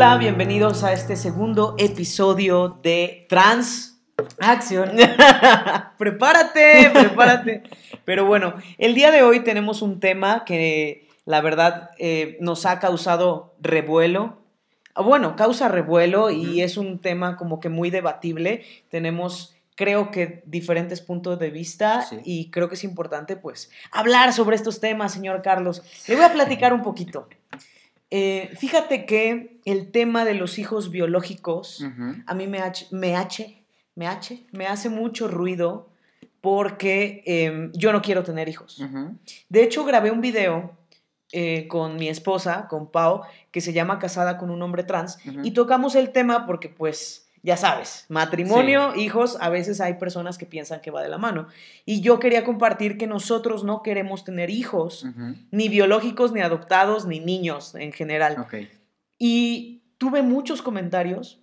Hola, bienvenidos a este segundo episodio de Trans Acción. prepárate, prepárate. Pero bueno, el día de hoy tenemos un tema que la verdad eh, nos ha causado revuelo. Ah, Bueno, causa revuelo y es un tema como que muy debatible. Tenemos, creo que, diferentes puntos de vista Sí. y creo que es importante, pues, hablar sobre estos temas, señor Carlos. Le voy a platicar un poquito. Eh, fíjate que el tema de los hijos biológicos a mí me, hache- me, hache- me, hache- me hace mucho ruido porque em, yo no quiero tener hijos. De hecho, grabé un video eh, con mi esposa, con Pau, que se llama Casada con un hombre trans, y tocamos el tema porque, pues, ya sabes, matrimonio, hijos, a veces hay personas que piensan que va de la mano. Y yo quería compartir que nosotros no queremos tener hijos, ni biológicos, ni adoptados, ni niños en general. Ok. Y tuve muchos comentarios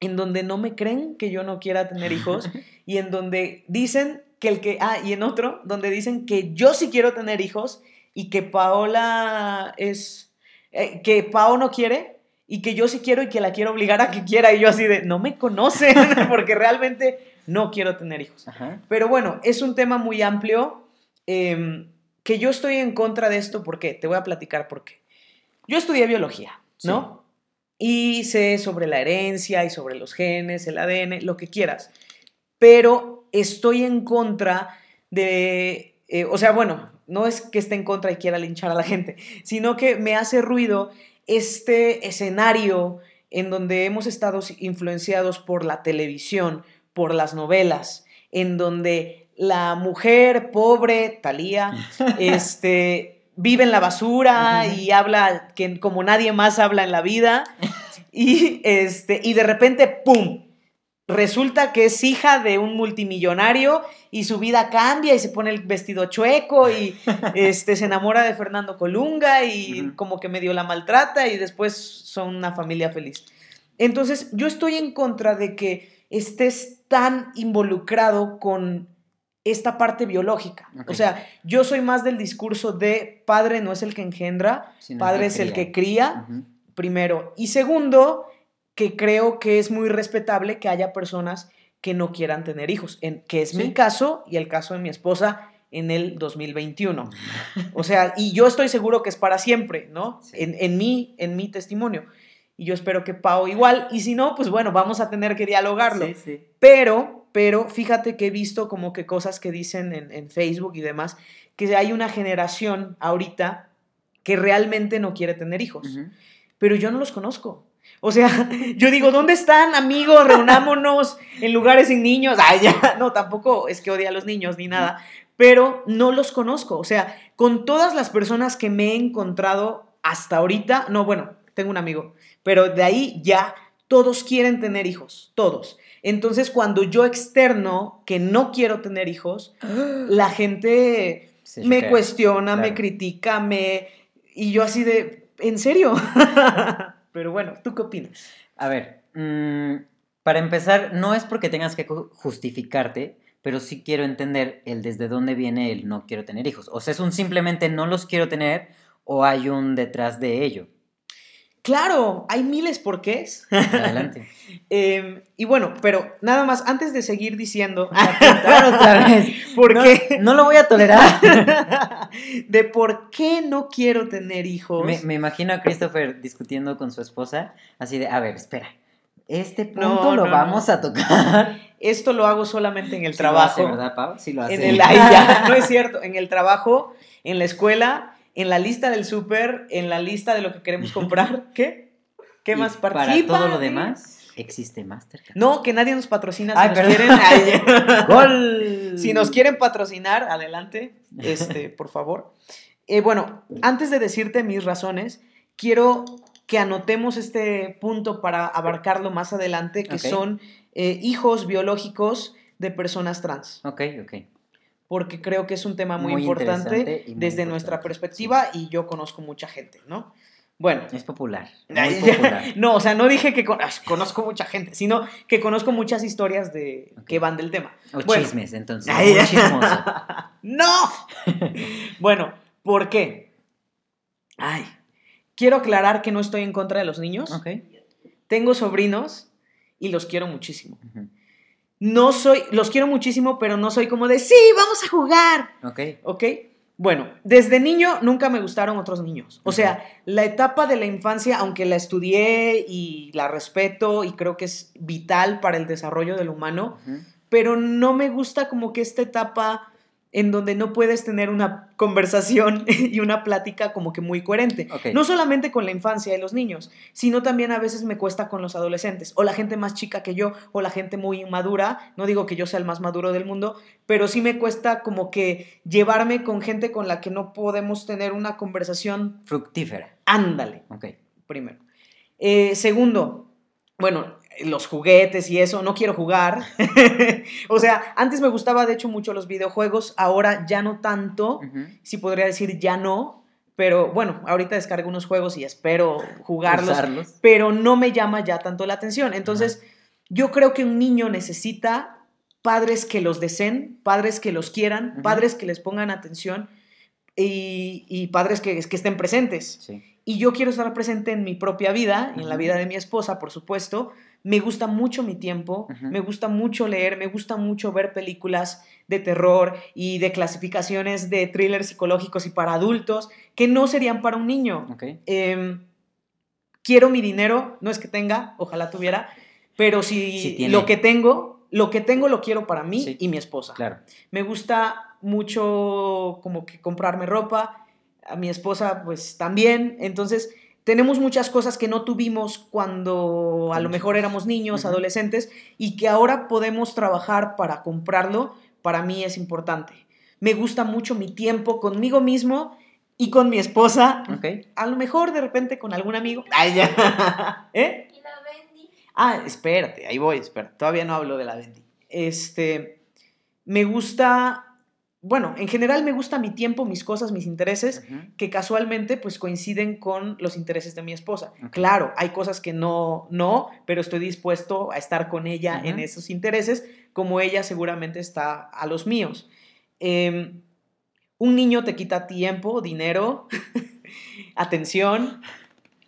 en donde no me creen que yo no quiera tener hijos y en donde dicen que el que, ah, y en otro, donde dicen que yo sí quiero tener hijos y que Paola es, eh, que Pao no quiere y que yo sí quiero y que la quiero obligar a que quiera y yo así de, no me conocen porque realmente no quiero tener hijos. Ajá. Pero bueno, es un tema muy amplio em, que yo estoy en contra de esto. ¿Por qué? Te voy a platicar por qué. Yo estudié biología, ¿no? Y sé sobre la herencia y sobre los genes, el ADN, lo que quieras. Pero estoy en contra de, eh, o sea, bueno, no es que esté en contra y quiera linchar a la gente, sino que me hace ruido este escenario en donde hemos estado influenciados por la televisión, por las novelas, en donde la mujer pobre, Talía, este, vive en la basura y habla que, como nadie más habla en la vida, y, este, y de repente, ¡pum! Resulta que es hija de un multimillonario y su vida cambia y se pone el vestido chueco y este, se enamora de Fernando Colunga y como que medio la maltrata y después son una familia feliz. Entonces, yo estoy en contra de que estés tan involucrado con esta parte biológica. O sea, yo soy más del discurso de padre no es el que engendra, Sino padre es el que cría, primero. Y segundo, que creo que es muy respetable que haya personas que no quieran tener hijos, en, que es mi Sí. caso y el caso de mi esposa en el 2021. O sea, y yo estoy seguro que es para siempre, ¿no? Sí. En, en mí, en mi testimonio. Y yo espero que Pau igual. Y si no, pues bueno, vamos a tener que dialogarlo. Sí, sí. Pero, pero fíjate que he visto como que cosas que dicen en, en Facebook y demás, que hay una generación ahorita que realmente no quiere tener hijos. Ujú. Pero yo no los conozco. O sea, yo digo, ¿dónde están, amigos? Reunámonos en lugares sin niños. Ay, ya, no, tampoco es que odie a los niños ni nada, pero no los conozco. O sea, con todas las personas que me he encontrado hasta ahorita, no, bueno, tengo un amigo, pero de ahí ya todos quieren tener hijos, todos. Entonces, cuando yo externo que no quiero tener hijos, la gente me cuestiona, me critica, me... Y yo así de, ¿en serio? Pero bueno, ¿tú qué opinas? A ver, mm, para empezar, no es porque tengas que ju- justificarte, pero sí quiero entender el desde dónde viene el no quiero tener hijos. O sea, es un simplemente no los quiero tener o hay un detrás de ello. Claro, hay miles porqués. Adelante. Eh, y bueno, pero nada más, antes de seguir diciendo otra vez. por No, qué, No lo voy a tolerar. de por qué no quiero tener hijos. Me, me imagino a Christopher discutiendo con su esposa, así de, a ver, espera, este punto No, lo no, vamos a tocar. Esto lo hago solamente en el Sí lo trabajo. hace, ¿verdad, Pau? Sí lo hace. En el, ay, ya, no es cierto, en el trabajo, en la escuela, en la lista del súper, en la lista de lo que queremos comprar. ¿Qué? ¿Qué más Para participa? todo lo demás, existe Mastercard. No, que nadie nos patrocina. Si Ay, nos perdón. quieren, ¡Gol! si nos quieren patrocinar, adelante, este, por favor. Eh, bueno, antes de decirte mis razones, quiero que anotemos este punto para abarcarlo más adelante, que son eh, hijos biológicos de personas trans. Ok, ok. Porque creo que es un tema muy, Muy importante muy desde nuestra perspectiva y yo conozco mucha gente, ¿no? Bueno. Es popular. Muy popular. No, o sea, no dije que con- conozco mucha gente, sino que conozco muchas historias de que van del tema. O Bueno. chismes, entonces. Ay, chismoso. ¡No! bueno, ¿por qué? Ay, quiero aclarar que no estoy en contra de los niños. Ok. tengo sobrinos y los quiero muchísimo. Ujú. No soy, los quiero muchísimo, pero no soy como de, sí, vamos a jugar. Ok. ¿Ok? Bueno, desde niño nunca me gustaron otros niños. O sea, la etapa de la infancia, aunque la estudié y la respeto y creo que es vital para el desarrollo del humano, pero no me gusta como que esta etapa en donde no puedes tener una conversación y una plática como que muy coherente. No solamente con la infancia y los niños, sino también a veces me cuesta con los adolescentes, o la gente más chica que yo, o la gente muy inmadura. No digo que yo sea el más maduro del mundo, pero sí me cuesta como que llevarme con gente con la que no podemos tener una conversación. Fructífera. Ándale, Ok. primero. Eh, segundo, bueno, los juguetes y eso, no quiero jugar. o sea, antes me gustaba de hecho mucho los videojuegos, ahora ya no tanto. Ujú. Sí podría decir ya no, pero bueno, ahorita descargo unos juegos y espero jugarlos, Usarlos. pero no me llama ya tanto la atención. Entonces, yo creo que un niño necesita padres que los deseen, padres que los quieran, padres que les pongan atención y, y padres que, que estén presentes. Sí. Y yo quiero estar presente en mi propia vida y en la vida de mi esposa, por supuesto. Me gusta mucho mi tiempo, me gusta mucho leer, me gusta mucho ver películas de terror y de clasificaciones de thrillers psicológicos y para adultos que no serían para un niño. Em, quiero mi dinero, no es que tenga, ojalá tuviera, pero si Sí lo que tengo, lo que tengo lo quiero para mí Sí. y mi esposa. Claro. Me gusta mucho como que comprarme ropa, a mi esposa pues también, entonces tenemos muchas cosas que no tuvimos cuando a lo mejor éramos niños, adolescentes y que ahora podemos trabajar para comprarlo, para mí es importante. Me gusta mucho mi tiempo conmigo mismo y con mi esposa, a lo mejor de repente con algún amigo. Ay, ya. ¿Eh? Y la Bendy. Ah, espérate, ahí voy, espera. Todavía no hablo de la Bendy. Este, me gusta, bueno, en general me gusta mi tiempo, mis cosas, mis intereses, que casualmente pues coinciden con los intereses de mi esposa. Claro, hay cosas que no, no, pero estoy dispuesto a estar con ella en esos intereses, como ella seguramente está a los míos. Em, un niño te quita tiempo, dinero, atención.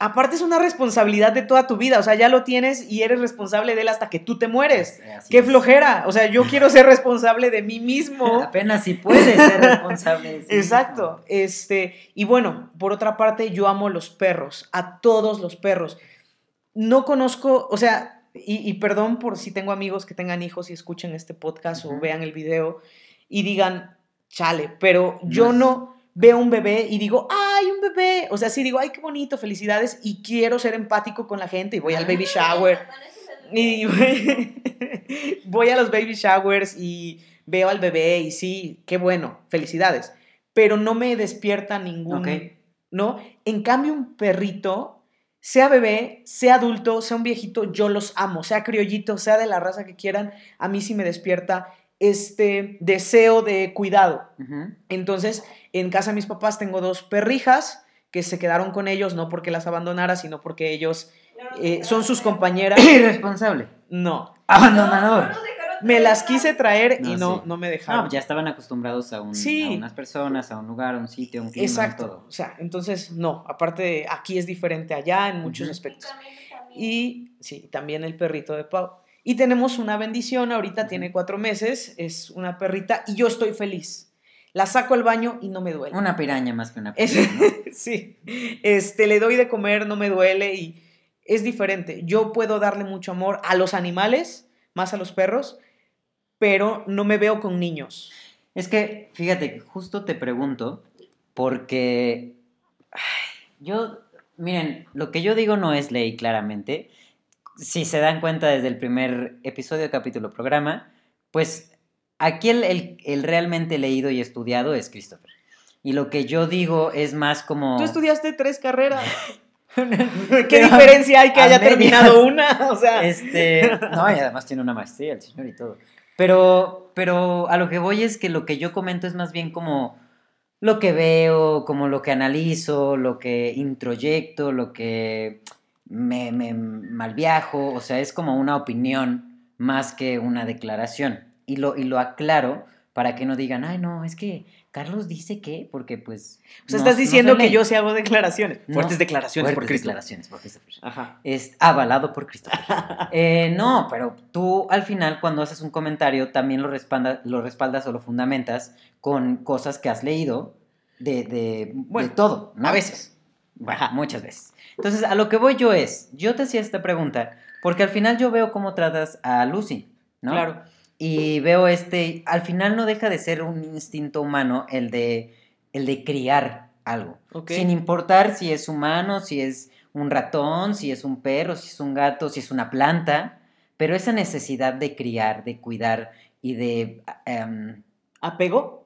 Aparte es una responsabilidad de toda tu vida, o sea, ya lo tienes y eres responsable de él hasta que tú te mueres. Así ¡Qué es. flojera! O sea, yo quiero ser responsable de mí mismo. Apenas si puedes ser responsable de sí Exacto. Este, y bueno, por otra parte, yo amo los perros, a todos los perros. No conozco, o sea, y, y perdón por si tengo amigos que tengan hijos y escuchen este podcast o vean el video y digan, chale, pero yo no veo un bebé y digo, ¡ay, un bebé! O sea, sí digo, ¡ay, qué bonito, felicidades! Y quiero ser empático con la gente y voy al baby shower. Y voy a los baby showers y veo al bebé y sí, qué bueno, felicidades. Pero no me despierta ningún. ¿no? En cambio, un perrito, sea bebé, sea adulto, sea un viejito, yo los amo, sea criollito, sea de la raza que quieran, a mí sí me despierta este deseo de cuidado. Entonces, en casa de mis papás tengo dos perrijas que se quedaron con ellos, no porque las abandonara, sino porque ellos eh, son sus compañeras. Irresponsable. No, Abandonador. me las quise traer y No, no, sí. no me No, dejaron. ya estaban acostumbrados a, un- Sí. a unas personas, a un lugar, a un sitio, a un clima, Exacto. todo. O sea, entonces, no, aparte aquí es diferente allá en muchos Ujú. aspectos. Y sí, también el perrito de Pau. Y tenemos una bendición, ahorita Ujú. tiene cuatro meses, es una perrita y yo estoy feliz. La saco al baño y no me duele. Una piraña más que una piraña. ¿no? sí, este, le doy de comer, no me duele y es diferente. Yo puedo darle mucho amor a los animales, más a los perros, pero no me veo con niños. Es que, fíjate, justo te pregunto, porque ay, yo, miren, lo que yo digo no es ley, claramente. Si se dan cuenta desde el primer episodio, capítulo, programa, pues aquí el, el- el realmente leído y estudiado es Christopher. Y lo que yo digo es más como... Tú estudiaste tres carreras. ¿Qué Pero diferencia hay que haya medias. terminado una? O sea, Este, no, y además tiene una maestría el señor y todo. Pero, pero a lo que voy es que lo que yo comento es más bien como lo que veo, como lo que analizo, lo que introyecto, lo que me, me malviajo, o sea, es como una opinión más que una declaración. Y lo, y lo aclaro para que no digan, ay, no, es que Carlos dice que, porque pues... O sea, no- estás no diciendo se que yo sí hago declaraciones. No, Fuertes declaraciones por Fuertes Cristo. declaraciones por Christopher. Ajá. Es avalado por Christopher. Eh, no, pero tú al final cuando haces un comentario también lo, respalda- lo respaldas o lo fundamentas con cosas que has leído de, de, Bueno, de todo. ¿no? A veces. Bueno, muchas veces. Entonces, a lo que voy yo es, yo te hacía esta pregunta porque al final yo veo cómo tratas a Lucy, ¿no? Claro. Y veo este, al final no deja de ser un instinto humano el de, el de criar algo. Sin importar si es humano, si es un ratón, si es un perro, si es un gato, si es una planta, pero esa necesidad de criar, de cuidar y de... em, ¿Apego?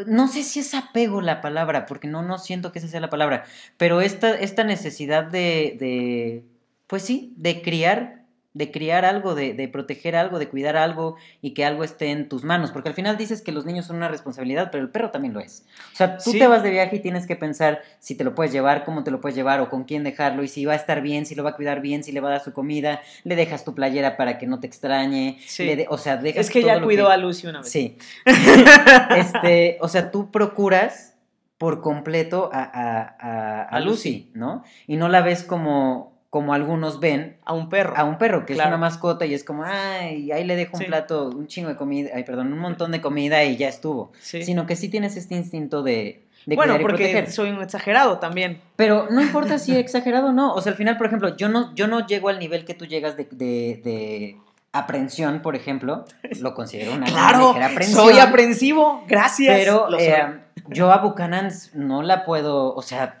pues, no sé si es apego la palabra, porque no, no siento que esa sea la palabra, pero esta, esta necesidad de, de, pues sí, de criar, de criar algo, de, de proteger algo, de cuidar algo y que algo esté en tus manos, porque al final dices que los niños son una responsabilidad, pero el perro también lo es. O sea, tú Sí. te vas de viaje y tienes que pensar si te lo puedes llevar, cómo te lo puedes llevar o con quién dejarlo y si va a estar bien, si lo va a cuidar bien, si le va a dar su comida, le dejas tu playera para que no te extrañe, Sí. le de- o sea, dejas Es que todo ya cuidó a Lucy una vez. Sí. este, o sea, tú procuras por completo a, a- a- a A Lucy, ¿no? Y no la ves como, como algunos ven A un perro. a un perro, que Claro. es una mascota y es como, ay, ahí le dejo un Sí. plato, un chingo de comida, ay, perdón, un montón de comida y ya estuvo. Sí. Sino que sí tienes este instinto de, de bueno, porque soy un exagerado también. Pero no importa si exagerado o no. O sea, al final, por ejemplo, yo no, yo no llego al nivel que tú llegas de, de, de aprensión, por ejemplo. Lo considero una Claro, aprensión. soy aprensivo. Gracias. Pero eh, yo a Buchanan no la puedo, o sea,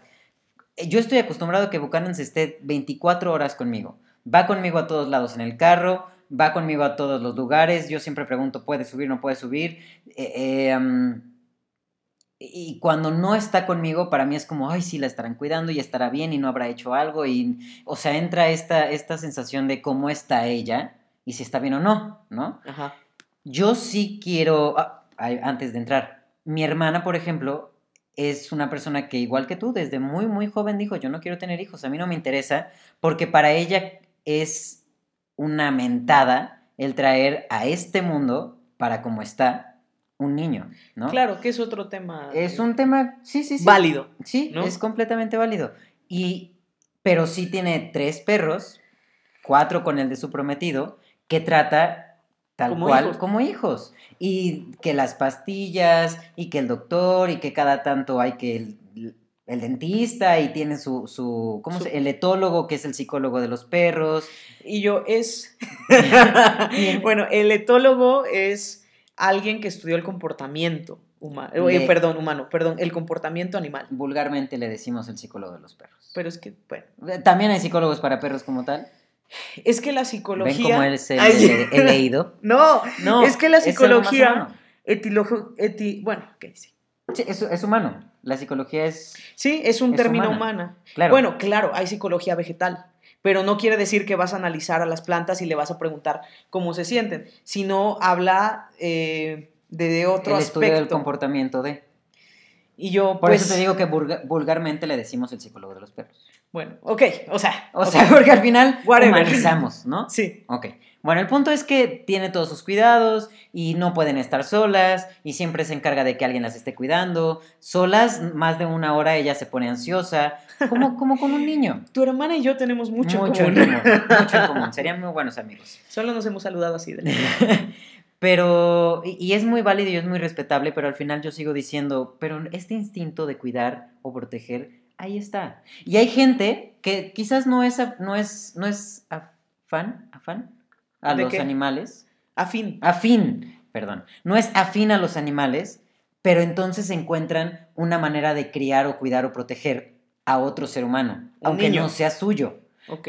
yo estoy acostumbrado a que Buchanan esté 24 horas conmigo. Va conmigo a todos lados en el carro, va conmigo a todos los lugares. Yo siempre pregunto, ¿puede subir, no puede subir? Eh, eh, um, y cuando no está conmigo, para mí es como, ay, sí, la estarán cuidando y estará bien y no habrá hecho algo. Y, o sea, entra esta, esta sensación de cómo está ella y si está bien o no, ¿no? Ajá. Yo sí quiero, ah, antes de entrar, mi hermana, por ejemplo, es una persona que igual que tú, desde muy, muy joven dijo, yo no quiero tener hijos, a mí no me interesa, porque para ella es una mentada el traer a este mundo, para como está, un niño, ¿no? Claro, que es otro tema. Es un tema, sí, sí, sí. válido. Sí, ¿no? es completamente válido. Y, pero sí tiene tres perros, cuatro con el de su prometido, que trata tal Como cual hijos. como hijos. Y que las pastillas, y que el doctor, y que cada tanto hay que el, el dentista, y tiene su, su ¿cómo Su- se? El etólogo, que es el psicólogo de los perros. Y yo es. Bueno, el etólogo es alguien que estudió el comportamiento humano. Le- perdón, humano, perdón, el comportamiento animal. Vulgarmente le decimos el psicólogo de los perros. Pero es que, bueno. También hay psicólogos para perros como tal. Es que la ¿Ven psicología. cómo es el, Ay, he, leído? No, No, es que la psicología. eti- bueno, ¿qué dice? Sí, es, es humano. La psicología es. Sí, es un Es término humana. humana. Claro. Bueno, claro, hay psicología vegetal, pero no quiere decir que vas a analizar a las plantas y le vas a preguntar cómo se sienten, sino habla eh, de, de otro el estudio del aspecto. comportamiento de. Y yo, Por pues, eso te digo que vulga- vulgarmente le decimos el psicólogo de los perros. Bueno, ok, o sea, O sea, porque al final Whatever. humanizamos, ¿no? sí, Ok. Bueno, el punto es que tiene todos sus cuidados y no pueden estar solas y siempre se encarga de que alguien las esté cuidando. Solas, más de una hora ella se pone ansiosa, como, como con un niño. tu hermana y yo tenemos mucho, en mucho común. en común. Mucho en común. Serían muy buenos amigos. Solo nos hemos saludado así. De... Pero, y, y es muy válido y es muy respetable, pero al final yo sigo diciendo, pero este instinto de cuidar o proteger, ahí está. Y hay gente que quizás no es, no es, no es afán, afán a ¿De los qué? animales, Afín. afín, perdón, no es afín a los animales, pero entonces encuentran una manera de criar o cuidar o proteger a otro ser humano, Un aunque niño. no sea suyo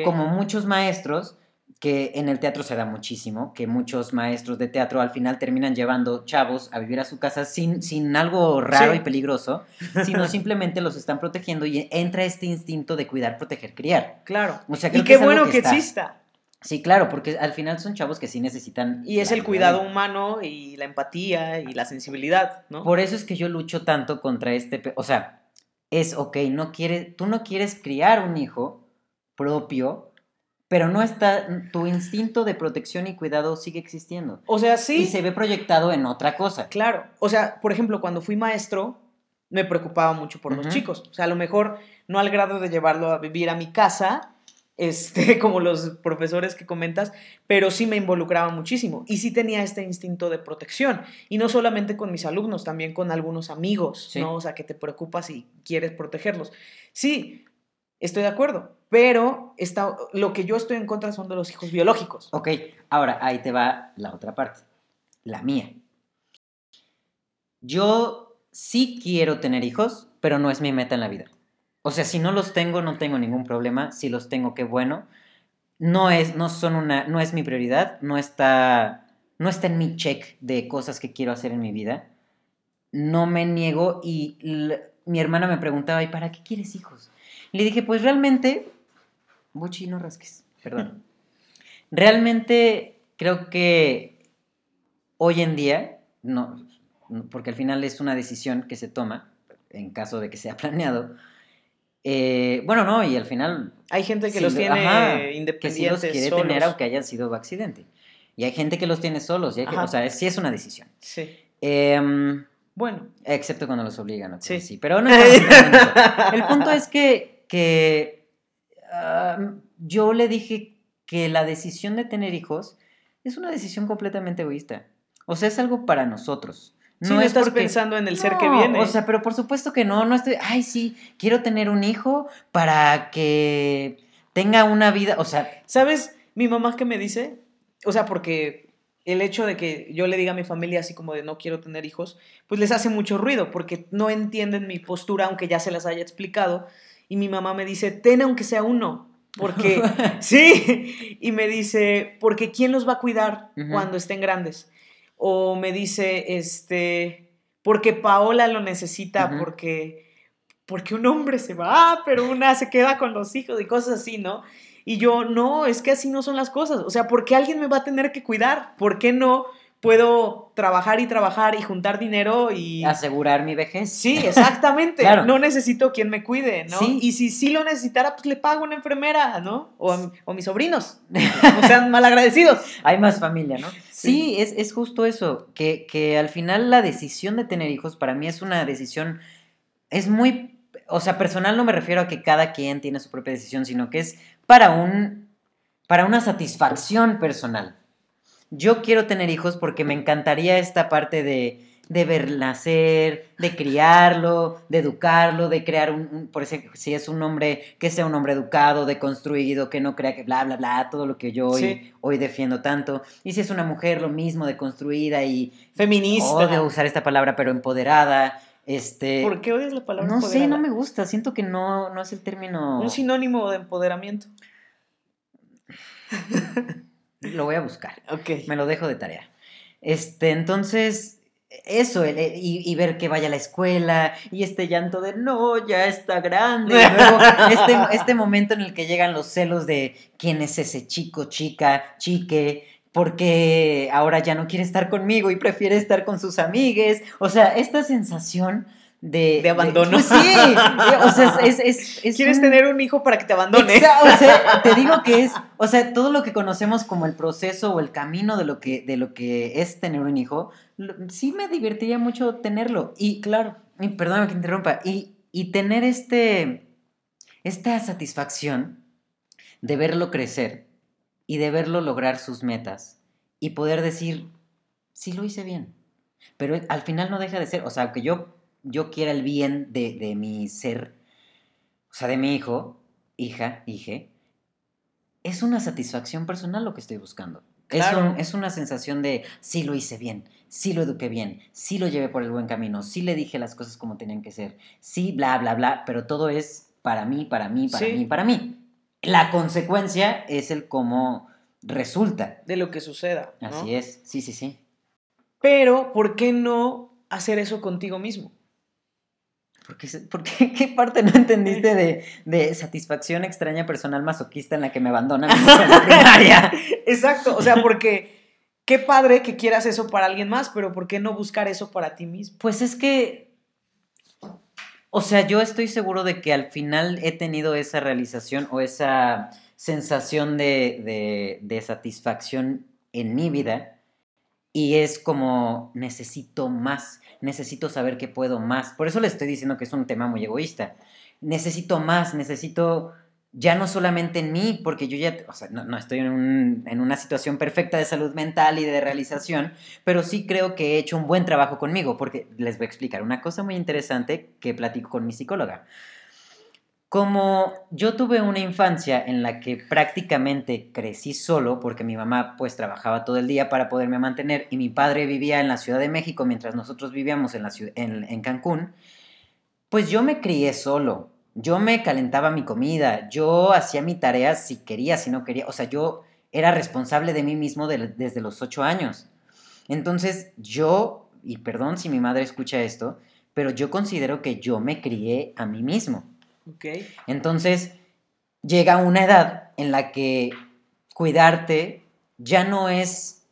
como muchos maestros, que en el teatro se da muchísimo, que muchos maestros de teatro al final terminan llevando chavos a vivir a su casa sin, sin algo raro Sí. y peligroso, sino simplemente los están protegiendo y entra este instinto de cuidar, proteger, criar. Claro. O sea, Y que qué es bueno que exista. Sí, claro, porque al final son chavos que sí necesitan... Y es el cuidado humano y la empatía y la sensibilidad, ¿no? Por eso es que yo lucho tanto contra este... O sea, es, ok, no quiere, tú no quieres criar un hijo propio, pero no está... Tu instinto de protección y cuidado sigue existiendo. O sea, sí. Y se ve proyectado en otra cosa. Claro. O sea, por ejemplo, cuando fui maestro, me preocupaba mucho por los chicos. O sea, a lo mejor no al grado de llevarlo a vivir a mi casa, este, como los profesores que comentas, pero sí me involucraba muchísimo y sí tenía este instinto de protección. Y no solamente con mis alumnos, también con algunos amigos, Sí. ¿no? O sea, que te preocupas y quieres protegerlos. Sí, estoy de acuerdo, pero está, lo que yo estoy en contra son de los hijos biológicos. Ok, ahora ahí te va la otra parte, la mía. Yo sí quiero tener hijos, pero no es mi meta en la vida. O sea, si no los tengo, no tengo ningún problema. Si los tengo, qué bueno. No es, no son una, no es mi prioridad, no está, no está en mi check de cosas que quiero hacer en mi vida. No me niego y mi hermana me preguntaba, ¿y para qué quieres hijos? Le dije, pues realmente, Buchi, no rasques, perdón. Realmente creo que hoy en día, no, no, porque al final es una decisión que se toma, en caso de que sea planeado. eh, bueno, no, y al final Hay gente que los lo- tiene ajá, que sí independientes, los quiere solos. tener aunque hayan sido accidente. Y hay gente que los tiene solos, y hay que- o sea, sí es una decisión. Sí. Em, Bueno. excepto cuando los obligan, Sí. sí. Pero no entrando en eso. El punto es que, que yo le dije que la decisión de tener hijos es una decisión completamente egoísta. O sea, es algo para nosotros. No, no estás porque- pensando en el ser que viene. O sea, pero por supuesto que no, no estoy, ay, sí, quiero tener un hijo para que tenga una vida, o sea, ¿Sabes mi mamá qué me dice? O sea, porque el hecho de que yo le diga a mi familia así como de no quiero tener hijos, pues les hace mucho ruido porque no entienden mi postura aunque ya se las haya explicado. Y mi mamá me dice, ten aunque sea uno. Porque, sí, y me dice, porque ¿quién los va a cuidar cuando estén grandes? O me dice, este, porque Paola lo necesita, porque, porque un hombre se va, pero una se queda con los hijos y cosas así, ¿no? Y yo, no, es que así no son las cosas. O sea, ¿por qué alguien me va a tener que cuidar? ¿Por qué no puedo trabajar y trabajar y juntar dinero y... asegurar mi vejez. Sí, exactamente. Claro. No necesito quien me cuide, ¿no? Sí. Y si sí lo necesitara, pues le pago a una enfermera, ¿no? O a, mi- o mis sobrinos. No sean malagradecidos. Hay más familia, ¿no? Sí. Sí, es, es justo eso, que, que al final la decisión de tener hijos para mí es una decisión, es muy, o sea, personal no me refiero a que cada quien tiene su propia decisión, sino que es para un, para una satisfacción personal. Yo quiero tener hijos porque me encantaría esta parte de, de ver nacer, de criarlo, de educarlo, de crear un, un- por ejemplo, si es un hombre, que sea un hombre educado, deconstruido, que no crea que bla, bla, bla, todo lo que yo hoy, Sí. hoy defiendo tanto. Y si es una mujer, lo mismo, deconstruida y Feminista. odio usar esta palabra, pero empoderada. Este, ¿Por qué odias la palabra no sé, no me gusta, siento que no, no es el término... Un sinónimo de empoderamiento. Lo voy a buscar. Ok. Me lo dejo de tarea. Este, entonces, eso, el- el- y, y ver que vaya a la escuela, y este llanto de no, ya está grande. Y luego este, este momento en el que llegan los celos de quién es ese chico, chica, chique, porque ahora ya no quiere estar conmigo y prefiere estar con sus amigues. O sea, esta sensación de... De abandono. pues sí, o sea, es... es, es ¿Quieres un- tener un hijo para que te abandone? Exa- o sea, te digo que es, o sea, todo lo que conocemos como el proceso o el camino de lo que, de lo que es tener un hijo, lo- sí me divertiría mucho tenerlo. Y Claro. y perdóname que interrumpa, y, y tener este, esta satisfacción de verlo crecer y de verlo lograr sus metas y poder decir, sí lo hice bien. Pero al final no deja de ser, o sea, que yo, yo quiera el bien de, de mi ser, o sea, de mi hijo, hija, hije, es una satisfacción personal lo que estoy buscando. Es, Claro. un- es una sensación de sí lo hice bien, sí lo eduqué bien, sí lo llevé por el buen camino, sí le dije las cosas como tenían que ser, sí, bla, bla, bla, pero todo es para mí, para mí, para Sí. mí, para mí. La consecuencia es el cómo resulta. De lo que suceda. ¿no? Así es, sí, sí, sí. Pero, ¿por qué no hacer eso contigo mismo? ¿Por qué, se- por qué- parte no entendiste de, de satisfacción extraña personal masoquista en la que me primaria? Exacto. O sea, porque qué padre que quieras eso para alguien más, pero ¿por qué no buscar eso para ti mismo? Pues es que, o sea, yo estoy seguro de que al final he tenido esa realización o esa sensación de, de- de satisfacción en mi vida Y es como, necesito más, necesito saber que puedo más. Por eso le estoy diciendo que es un tema muy egoísta. Necesito más, necesito ya no solamente en mí, porque yo ya, o sea, no, estoy en, en, una situación perfecta de salud mental y de realización, pero sí creo que he hecho un buen trabajo conmigo, porque les voy a explicar una cosa muy interesante que platico con mi psicóloga. Como yo tuve una infancia en la que prácticamente crecí solo, porque mi mamá pues trabajaba todo el día para poderme mantener y mi padre vivía en la Ciudad de México mientras nosotros vivíamos en, la en, en Cancún, pues yo me crié solo. Yo me calentaba mi comida, yo hacía mi tarea si quería, si no quería. O sea, yo era responsable de mí mismo desde los ocho años. Entonces yo, y perdón si mi madre escucha esto, pero yo considero que yo me crié a mí mismo. Entonces, llega una edad en la que cuidarte ya no es,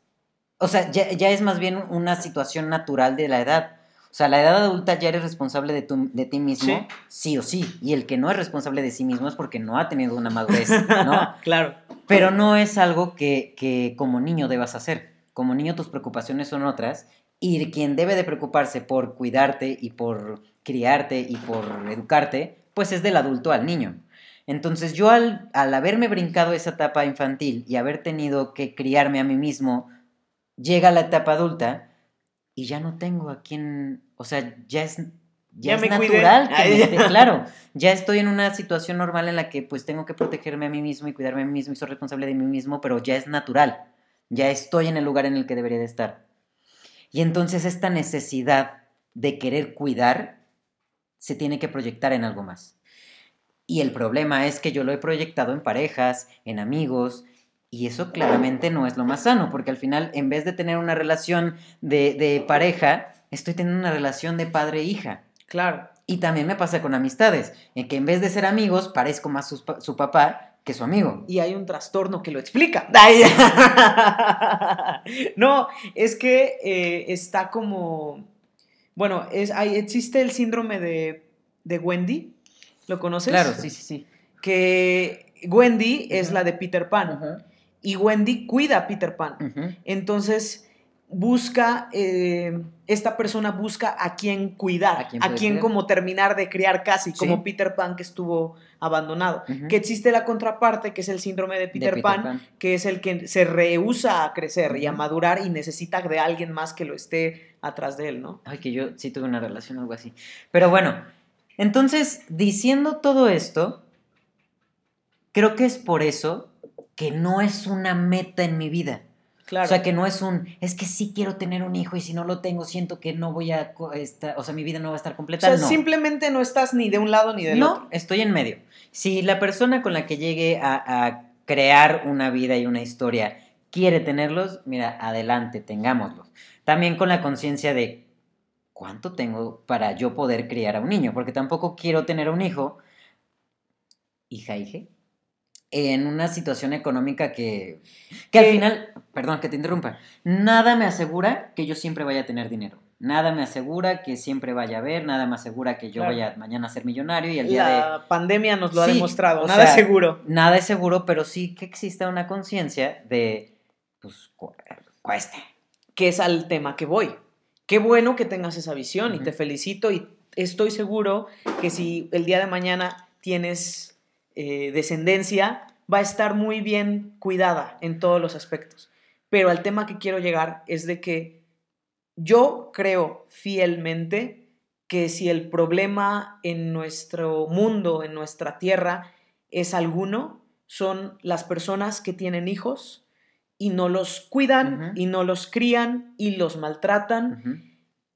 o sea, ya, es más bien una situación natural de la edad. O sea, la edad adulta ya eres responsable de, tu, de ti mismo, ¿Sí? o sí. Y el que no es responsable de sí mismo es porque no ha tenido una madurez, ¿no? claro. Pero no es algo que, que como niño debas hacer. Como niño tus preocupaciones son otras y quien debe de preocuparse por cuidarte y por criarte y por educarte pues es del adulto al niño. Entonces yo al, haberme brincado esa etapa infantil y haber tenido que criarme a mí mismo, llega la etapa adulta y ya no tengo a quien, o sea, ya es, ya, es natural que claro, ya estoy en una situación normal en la que pues tengo que protegerme a mí mismo y cuidarme a mí mismo y soy responsable de mí mismo, pero ya es natural, ya estoy en el lugar en el que debería de estar. Y entonces esta necesidad de querer cuidar se tiene que proyectar en algo más. Y el problema es que yo lo he proyectado en parejas, en amigos, y eso claramente no es lo más sano, porque al final, en vez de tener una relación de, pareja, estoy teniendo una relación de padre-hija. Claro. Y también me pasa con amistades, en que en vez de ser amigos, parezco más su, papá que su amigo. Y hay un trastorno que lo explica. no, es que eh, está como bueno, es, hay, existe el síndrome de, Wendy. ¿Lo conoces? Claro, sí, sí, sí. Que Wendy es la de Peter Pan. Y Wendy cuida a Peter Pan. Entonces, busca, eh, esta persona busca a quien cuidar, a quien, como terminar de criar casi, como Peter Pan que estuvo abandonado. Que existe la contraparte, que es el síndrome de Peter, Pan, que es el que se rehúsa a crecer y a madurar y necesita de alguien más que lo esté atrás de él, ¿no? Ay, que yo sí tuve una relación, algo así. Pero bueno, entonces, diciendo todo esto, creo que es por eso que no es una meta en mi vida. O sea, que no es un, es que sí quiero tener un hijo y si no lo tengo siento que no voy a, estar, o sea, mi vida no va a estar completa. O sea, simplemente no estás ni de un lado ni del otro. No, estoy en medio. Si la persona con la que llegue a, crear una vida y una historia quiere tenerlos, mira, adelante, tengámoslos. También con la conciencia de cuánto tengo para yo poder criar a un niño, porque tampoco quiero tener un hijo, hija, hija, en una situación económica que, que al final, perdón que te interrumpa, nada me asegura que yo siempre vaya a tener dinero. Nada me asegura que siempre vaya a haber, nada me asegura que yo vaya mañana a ser millonario y el día de... La pandemia nos lo ha demostrado, nada es seguro. Nada es seguro, pero sí que exista una conciencia de, pues, cueste. Que es al tema que voy. Qué bueno que tengas esa visión y te felicito y estoy seguro que si el día de mañana tienes eh, descendencia va a estar muy bien cuidada en todos los aspectos. Pero al tema que quiero llegar es de que yo creo fielmente que si el problema en nuestro mundo, en nuestra tierra, es alguno, son las personas que tienen hijos y no los cuidan y no los crían y los maltratan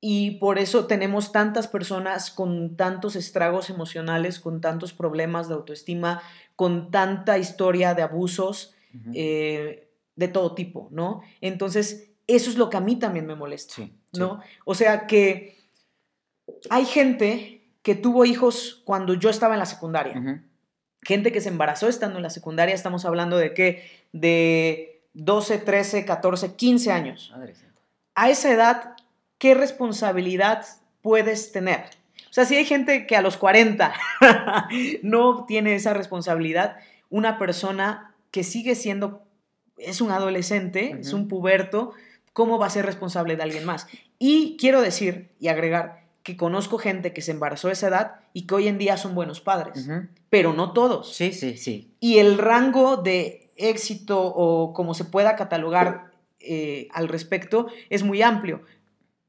y por eso tenemos tantas personas con tantos estragos emocionales, con tantos problemas de autoestima, con tanta historia de abusos eh, de todo tipo, ¿no? Entonces, eso es lo que a mí también me molesta, ¿no? O sea que hay gente que tuvo hijos cuando yo estaba en la secundaria. Gente que se embarazó estando en la secundaria, estamos hablando de qué? De 12, 13, 14, 15 años. A esa edad ¿qué responsabilidad puedes tener? O sea, si hay gente que a los 40 no tiene esa responsabilidad, una persona que sigue siendo, es un adolescente, es un puberto, ¿cómo va a ser responsable de alguien más? Y quiero decir y agregar que conozco gente que se embarazó a esa edad y que hoy en día son buenos padres, pero no todos. Sí, sí, sí. Y el rango de éxito o como se pueda catalogar eh, al respecto es muy amplio,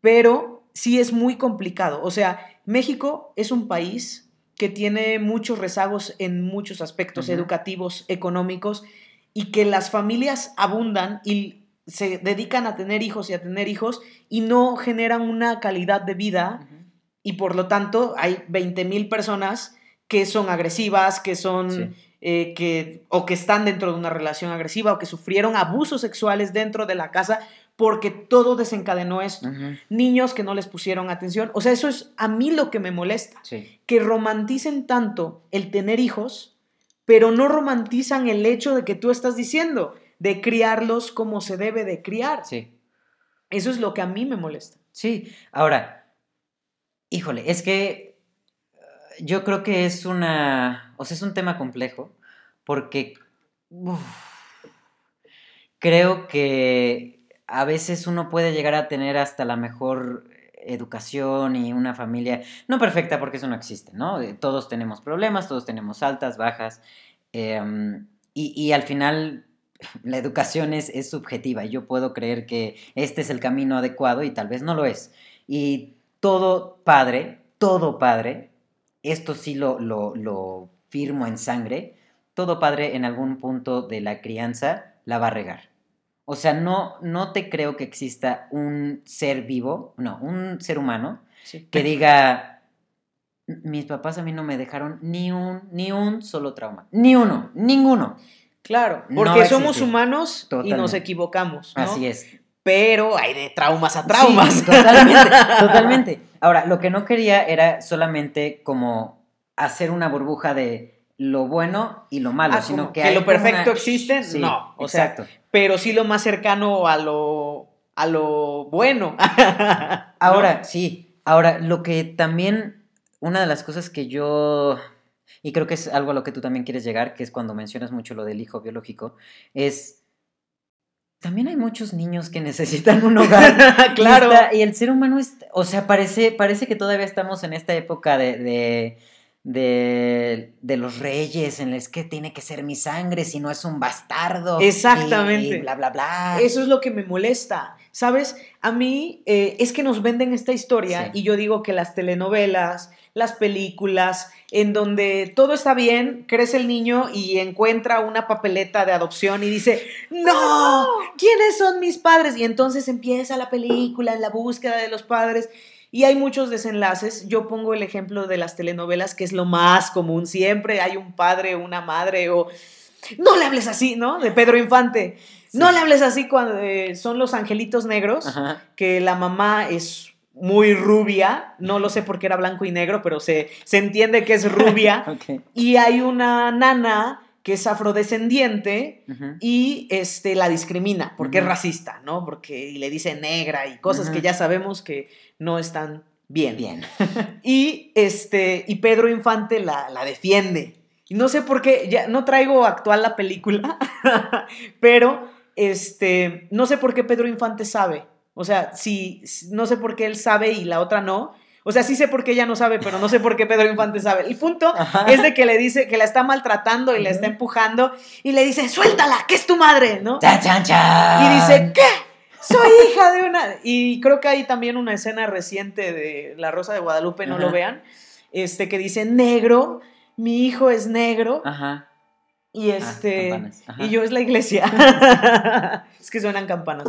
pero sí es muy complicado. O sea, México es un país que tiene muchos rezagos en muchos aspectos educativos, económicos, y que las familias abundan y se dedican a tener hijos y a tener hijos y no generan una calidad de vida y por lo tanto hay 20 mil personas que son agresivas, que son, Sí. eh, que, o que están dentro de una relación agresiva o que sufrieron abusos sexuales dentro de la casa porque todo desencadenó esto. Niños que no les pusieron atención. O sea, eso es a mí lo que me molesta, Sí. que romanticen tanto el tener hijos, pero no romantizan el hecho de que tú estás diciendo, de criarlos como se debe de criar. Sí. Eso es lo que a mí me molesta. Sí, ahora, híjole, es que eh, yo creo que es una, o sea, es un tema complejo, porque uf, creo que a veces uno puede llegar a tener hasta la mejor educación y una familia, no perfecta porque eso no existe, ¿no? Eh, Todos tenemos problemas, todos tenemos altas, bajas, em, y, y al final la educación es, es subjetiva yo puedo creer que este es el camino adecuado y tal vez no lo es. Y todo padre, todo padre, esto sí lo, lo, lo firmo en sangre, todo padre en algún punto de la crianza la va a regar. O sea, no, no te creo que exista un ser vivo, no, un ser humano Sí. que diga, mis papás a mí no me dejaron ni un, ni un solo trauma, ni uno, ninguno. Claro, No porque somos humanos y nos equivocamos. ¿no? Así es. Pero hay de traumas a traumas. Sí, totalmente, totalmente. Ahora, lo que no quería era solamente como hacer una burbuja de lo bueno y lo malo, Ah, sino que, que hay lo perfecto una- existe, Sí, no, o sea, exacto. Pero sí lo más cercano a lo, a lo bueno. Ahora, sí. Ahora, lo que también, una de las cosas que yo, y creo que es algo a lo que tú también quieres llegar, que es cuando mencionas mucho lo del hijo biológico, es, también hay muchos niños que necesitan un hogar. Y claro. está- Y, el ser humano es, o sea, parece, parece que todavía estamos en esta época de, de, de, de los reyes, en las que tiene que ser mi sangre, si no es un bastardo. Exactamente. Y, bla, bla, bla. Eso es lo que me molesta. ¿Sabes? A mí eh, es que nos venden esta historia Sí. y yo digo que las telenovelas, las películas, en donde todo está bien, crece el niño y encuentra una papeleta de adopción y dice, no, ¿quiénes son mis padres? Y entonces empieza la película en la búsqueda de los padres. Y hay muchos desenlaces. Yo pongo el ejemplo de las telenovelas, que es lo más común. Siempre hay un padre, una madre o... No le hables así, ¿no? De Pedro Infante. No le hables así cuando eh, son los angelitos negros, Ajá. que la mamá es muy rubia. No lo sé porque era blanco y negro, pero se, se entiende que es rubia. Y hay una nana que es afrodescendiente y este, la discrimina porque es racista, ¿no? Porque y le dice negra y cosas que ya sabemos que no están bien. Bien. Y, este, y Pedro Infante la, la defiende. Y no sé por qué, ya no traigo actual la película, pero este, no sé por qué Pedro Infante sabe. O sea, si, si- no sé por qué él sabe y la otra no. O sea, sí sé por qué ella no sabe, pero no sé por qué Pedro Infante sabe. El punto Ajá. es de que le dice que la está maltratando y la está empujando y le dice, suéltala, que es tu madre, ¿no? ¡Chan, chan, chan! Y dice, ¿qué? Soy hija de una... Y creo que hay también una escena reciente de La Rosa de Guadalupe, no lo vean, este, que dice, negro, mi hijo es negro, Ajá. y Ah, este... y yo es la iglesia. es que suenan campanas.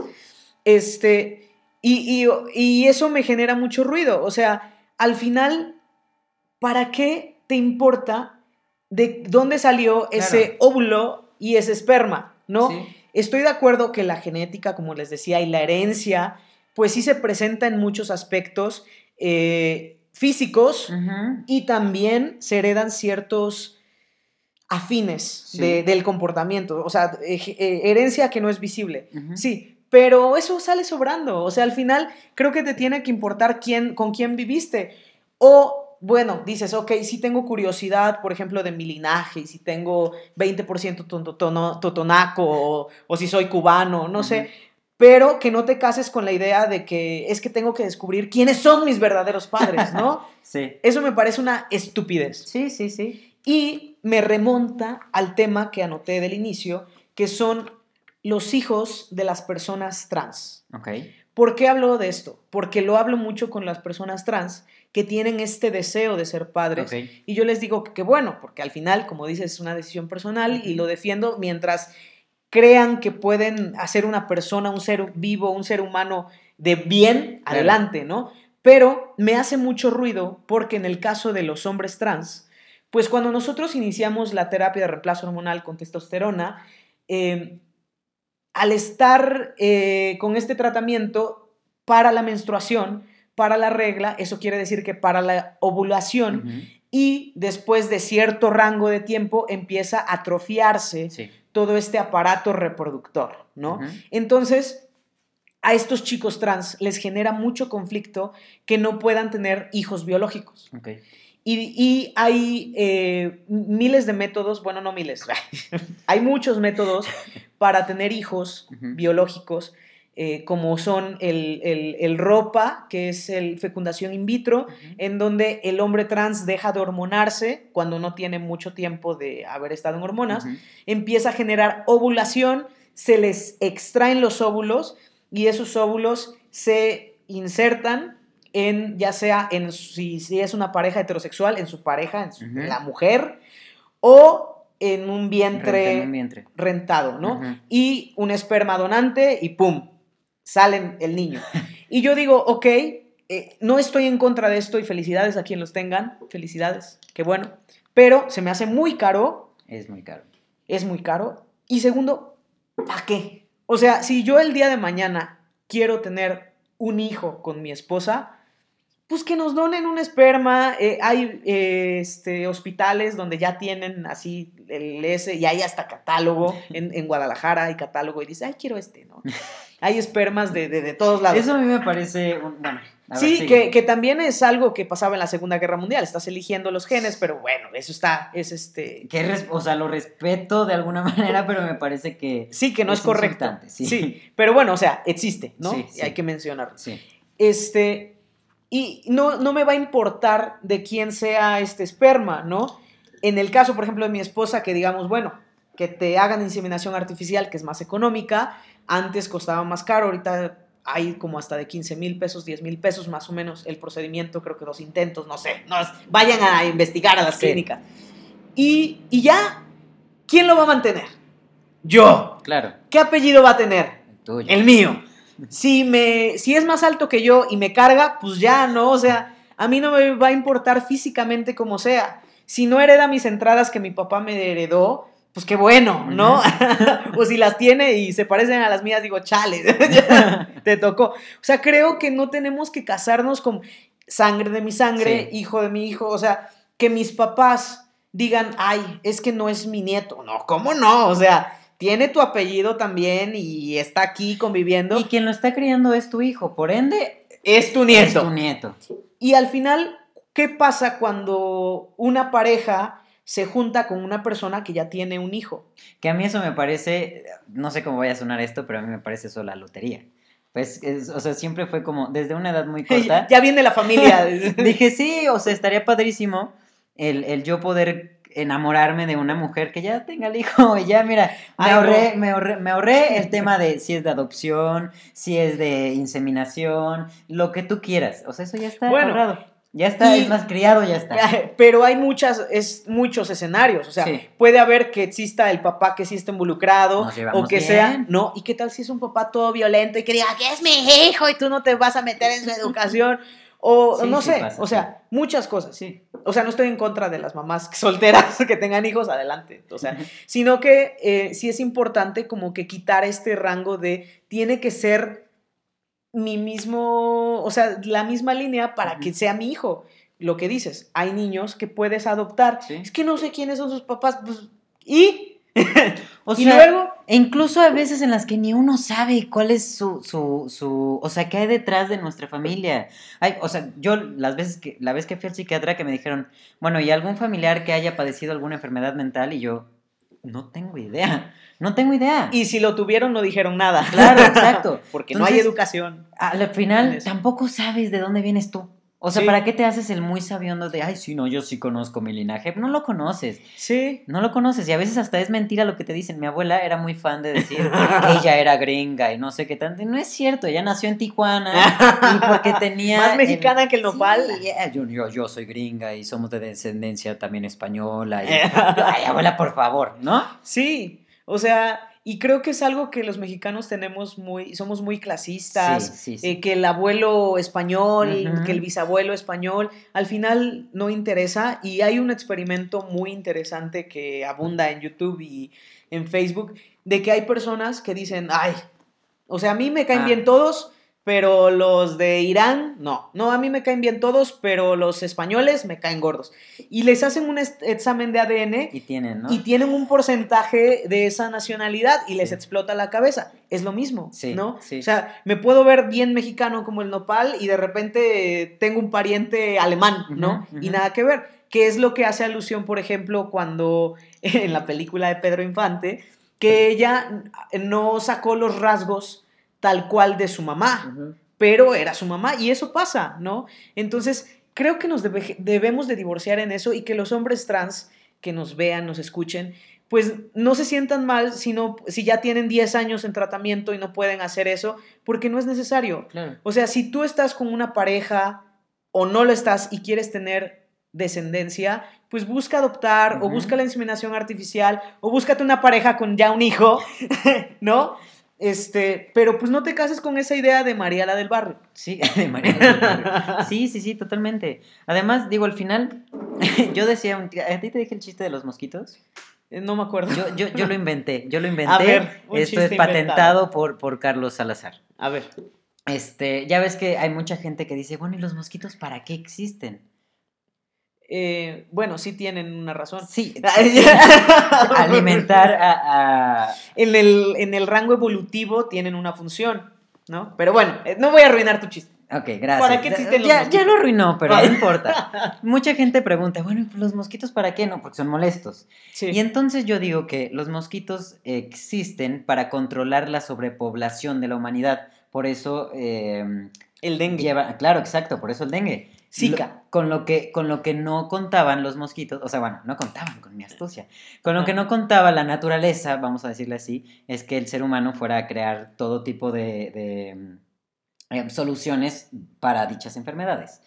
Este, y, y- y eso me genera mucho ruido. O sea, al final, ¿para qué te importa de dónde salió ese óvulo y ese esperma? ¿no? Sí. Estoy de acuerdo que la genética, como les decía, y la herencia, pues sí se presenta en muchos aspectos eh, físicos y también se heredan ciertos afines Sí. de- del comportamiento, o sea, eh, eh, herencia que no es visible. Sí, pero eso sale sobrando, o sea, al final creo que te tiene que importar quién, con quién viviste. O, bueno, dices, ok, si tengo curiosidad, por ejemplo, de mi linaje, y si tengo 20% ton- tono- totonaco, o, o si soy cubano, no sé, pero que no te cases con la idea de que es que tengo que descubrir quiénes son mis verdaderos padres, ¿no? Sí. Eso me parece una estupidez. Sí, sí, sí. Y me remonta al tema que anoté del inicio, que son los hijos de las personas trans. ¿Por qué hablo de esto? Porque lo hablo mucho con las personas trans que tienen este deseo de ser padres. Y yo les digo que, que bueno, porque al final, como dices, es una decisión personal y lo defiendo mientras crean que pueden hacer una persona, un ser vivo, un ser humano de bien, Claro. adelante, ¿no? Pero me hace mucho ruido porque en el caso de los hombres trans, pues cuando nosotros iniciamos la terapia de reemplazo hormonal con testosterona, eh, al estar eh, con este tratamiento para la menstruación, para la regla, eso quiere decir que para la ovulación, y después de cierto rango de tiempo empieza a atrofiarse Sí. todo este aparato reproductor, ¿no? Entonces, a estos chicos trans les genera mucho conflicto que no puedan tener hijos biológicos. Y, y hay eh, miles de métodos, bueno, no miles, hay muchos métodos para tener hijos biológicos, eh, como son el, el- el ROPA, que es el fecundación in vitro, en donde el hombre trans deja de hormonarse cuando no tiene mucho tiempo de haber estado en hormonas, empieza a generar ovulación, se les extraen los óvulos y esos óvulos se insertan en, ya sea en si, si es una pareja heterosexual, en su pareja, en, su- la mujer, o en un vientre Renta en un vientre. rentado, ¿no? Y un esperma donante y ¡pum! Sale el niño. Y yo digo, ok, eh, no estoy en contra de esto y felicidades a quien los tengan, felicidades, qué bueno, pero se me hace muy caro Es muy caro. es muy caro. Y segundo, ¿para qué? O sea, si yo el día de mañana quiero tener un hijo con mi esposa, pues que nos donen un esperma. Eh, hay eh, este, hospitales donde ya tienen así el S y hay hasta catálogo. En, en Guadalajara hay catálogo y dice, ay, quiero este, ¿no? Hay espermas de, de- de todos lados. Eso a mí me parece. un- bueno. a Sí, que, que también es algo que pasaba en la Segunda Guerra Mundial. Estás eligiendo los genes, pero bueno, eso está, es este... Que res- o sea, lo respeto de alguna manera, pero me parece que. Sí, que no es, Es correcto. sí. sí. pero bueno, o sea, existe, ¿no? Sí, Y sí. hay que mencionarlo. Sí. Este, y no, no me va a importar de quién sea este esperma, ¿no? En el caso, por ejemplo, de mi esposa, que digamos, bueno, que te hagan inseminación artificial, que es más económica, antes costaba más caro, ahorita hay como hasta de 15 mil pesos, 10 mil pesos más o menos el procedimiento, creo que dos intentos, no sé, no, vayan a investigar a las Sí. clínicas. Y, y ya, ¿quién lo va a mantener? Yo. Claro. ¿Qué apellido va a tener? El tuyo. El mío. Si, me, si es más alto que yo y me carga, pues ya, ¿no? O sea, a mí no me va a importar físicamente como sea. Si no hereda mis entradas que mi papá me heredó, pues qué bueno, ¿no? o si las tiene y se parecen a las mías, digo, chale, te tocó. O sea, creo que no tenemos que casarnos con sangre de mi sangre, Sí. hijo de mi hijo. O sea, que mis papás digan, ay, es que no es mi nieto. No, ¿cómo no? O sea, tiene tu apellido también y está aquí conviviendo. Y quien lo está criando es tu hijo, por ende, es tu es nieto. tu nieto. Y al final, ¿qué pasa cuando una pareja se junta con una persona que ya tiene un hijo? Que a mí eso me parece, no sé cómo vaya a sonar esto, pero a mí me parece eso la lotería. Pues, es- o sea, siempre fue como, desde una edad muy corta, ya viene la familia. dije, sí, o sea, estaría padrísimo el, el yo poder enamorarme de una mujer que ya tenga el hijo y ya, mira, me Ay, no. ahorré, me ahorré, me ahorré el tema de si es de adopción, si es de inseminación, lo que tú quieras. O sea, eso ya está Bueno, ahorrado. Ya está, y- es más criado, ya está. Pero hay muchas, es muchos escenarios. O sea, Sí. puede haber que exista el papá que sí está involucrado o que bien. sea, no. ¿Y qué tal si es un papá todo violento y que diga que es mi hijo y tú no te vas a meter en su educación? O Sí, no sí sé, pasa, o sea, muchas cosas, sí. O sea, no estoy en contra de las mamás solteras que tengan hijos, adelante. O sea, sino que eh, sí es importante como que quitar este rango de tiene que ser mi mismo, o sea, la misma línea para que sea mi hijo. Lo que dices, hay niños que puedes adoptar. Es que no sé quiénes son sus papás. pues, ¿Y? O y sea, luego, E incluso a veces en las que ni uno sabe cuál es su, su, su, o sea, qué hay detrás de nuestra familia. Ay, o sea, yo las veces que, la vez que fui al psiquiatra que me dijeron, bueno, ¿y algún familiar que haya padecido alguna enfermedad mental? Y yo, No tengo idea. No tengo idea. Y si lo tuvieron, no dijeron nada. Claro, exacto. Porque no hay educación. Al final, tampoco sabes de dónde vienes tú. O sea, Sí. ¿para qué te haces el muy sabiondo de, ay, sí, no, yo sí conozco mi linaje? No lo conoces. Sí. No lo conoces y a veces hasta es mentira lo que te dicen. Mi abuela era muy fan de decir que ella era gringa y no sé qué tanto. No es cierto, ella nació en Tijuana y porque tenía... Más mexicana que el Sí, nopal. yeah, yo, yo, yo soy gringa y somos de descendencia también española. y- Ay, abuela, por favor, ¿no? Sí, o sea, y creo que es algo que los mexicanos tenemos muy, somos muy clasistas, Sí, sí, sí. eh, que el abuelo español, que el bisabuelo español, al final no interesa y hay un experimento muy interesante que abunda en YouTube y en Facebook, de que hay personas que dicen, ay, o sea, a mí me caen Ah. bien todos, pero los de Irán, no, no, a mí me caen bien todos, pero los españoles me caen gordos. Y les hacen un examen de ADN Y tienen, ¿no? y tienen un porcentaje de esa nacionalidad y les Sí. explota la cabeza. Es lo mismo, Sí, ¿no? sí. O sea, me puedo ver bien mexicano como el nopal y de repente tengo un pariente alemán, ¿no? Y nada que ver. Que es lo que hace alusión, por ejemplo, cuando en la película de Pedro Infante, que ella no sacó los rasgos tal cual de su mamá pero era su mamá y eso pasa, ¿no? Entonces, creo que nos debe- debemos de divorciar en eso y que los hombres trans que nos vean, nos escuchen, pues no se sientan mal si, no- si ya tienen 10 años en tratamiento y no pueden hacer eso, porque no es necesario. Claro. O sea, si tú estás con una pareja o no lo estás y quieres tener descendencia, pues busca adoptar o busca la inseminación artificial o búscate una pareja con ya un hijo, ¿no? Este, pero pues no te cases con esa idea de María la del barrio. Sí, de del Barrio. Sí, sí, sí, totalmente. Además, digo, al final, yo decía, un- ¿a ti te dije el chiste de los mosquitos? Eh, No me acuerdo. Yo, yo, yo lo inventé, yo lo inventé. A ver, un Esto es patentado inventado. por, por Carlos Salazar. A ver. Este, ya ves que hay mucha gente que dice, bueno, ¿y los mosquitos para qué existen? Eh, bueno, sí tienen una razón. Sí, alimentar a, a- En el, en el rango evolutivo tienen una función, ¿no? Pero bueno, eh, no voy a arruinar tu chiste. Ok, gracias. ¿Para qué existen los ya, mosquitos? ya lo arruinó, pero no importa. Mucha gente pregunta, bueno, ¿y los mosquitos para qué? No, porque son molestos. Sí. Y entonces yo digo que los mosquitos existen para controlar la sobrepoblación de la humanidad. Por eso eh, el dengue. lleva, claro, exacto, por eso el dengue. Zika. Lo- con, lo que, con lo que no contaban los mosquitos, o sea, bueno, no contaban con mi astucia. Con lo que no contaba la naturaleza, vamos a decirle así, es que el ser humano fuera a crear todo tipo de, de, mm, eh, soluciones para dichas enfermedades.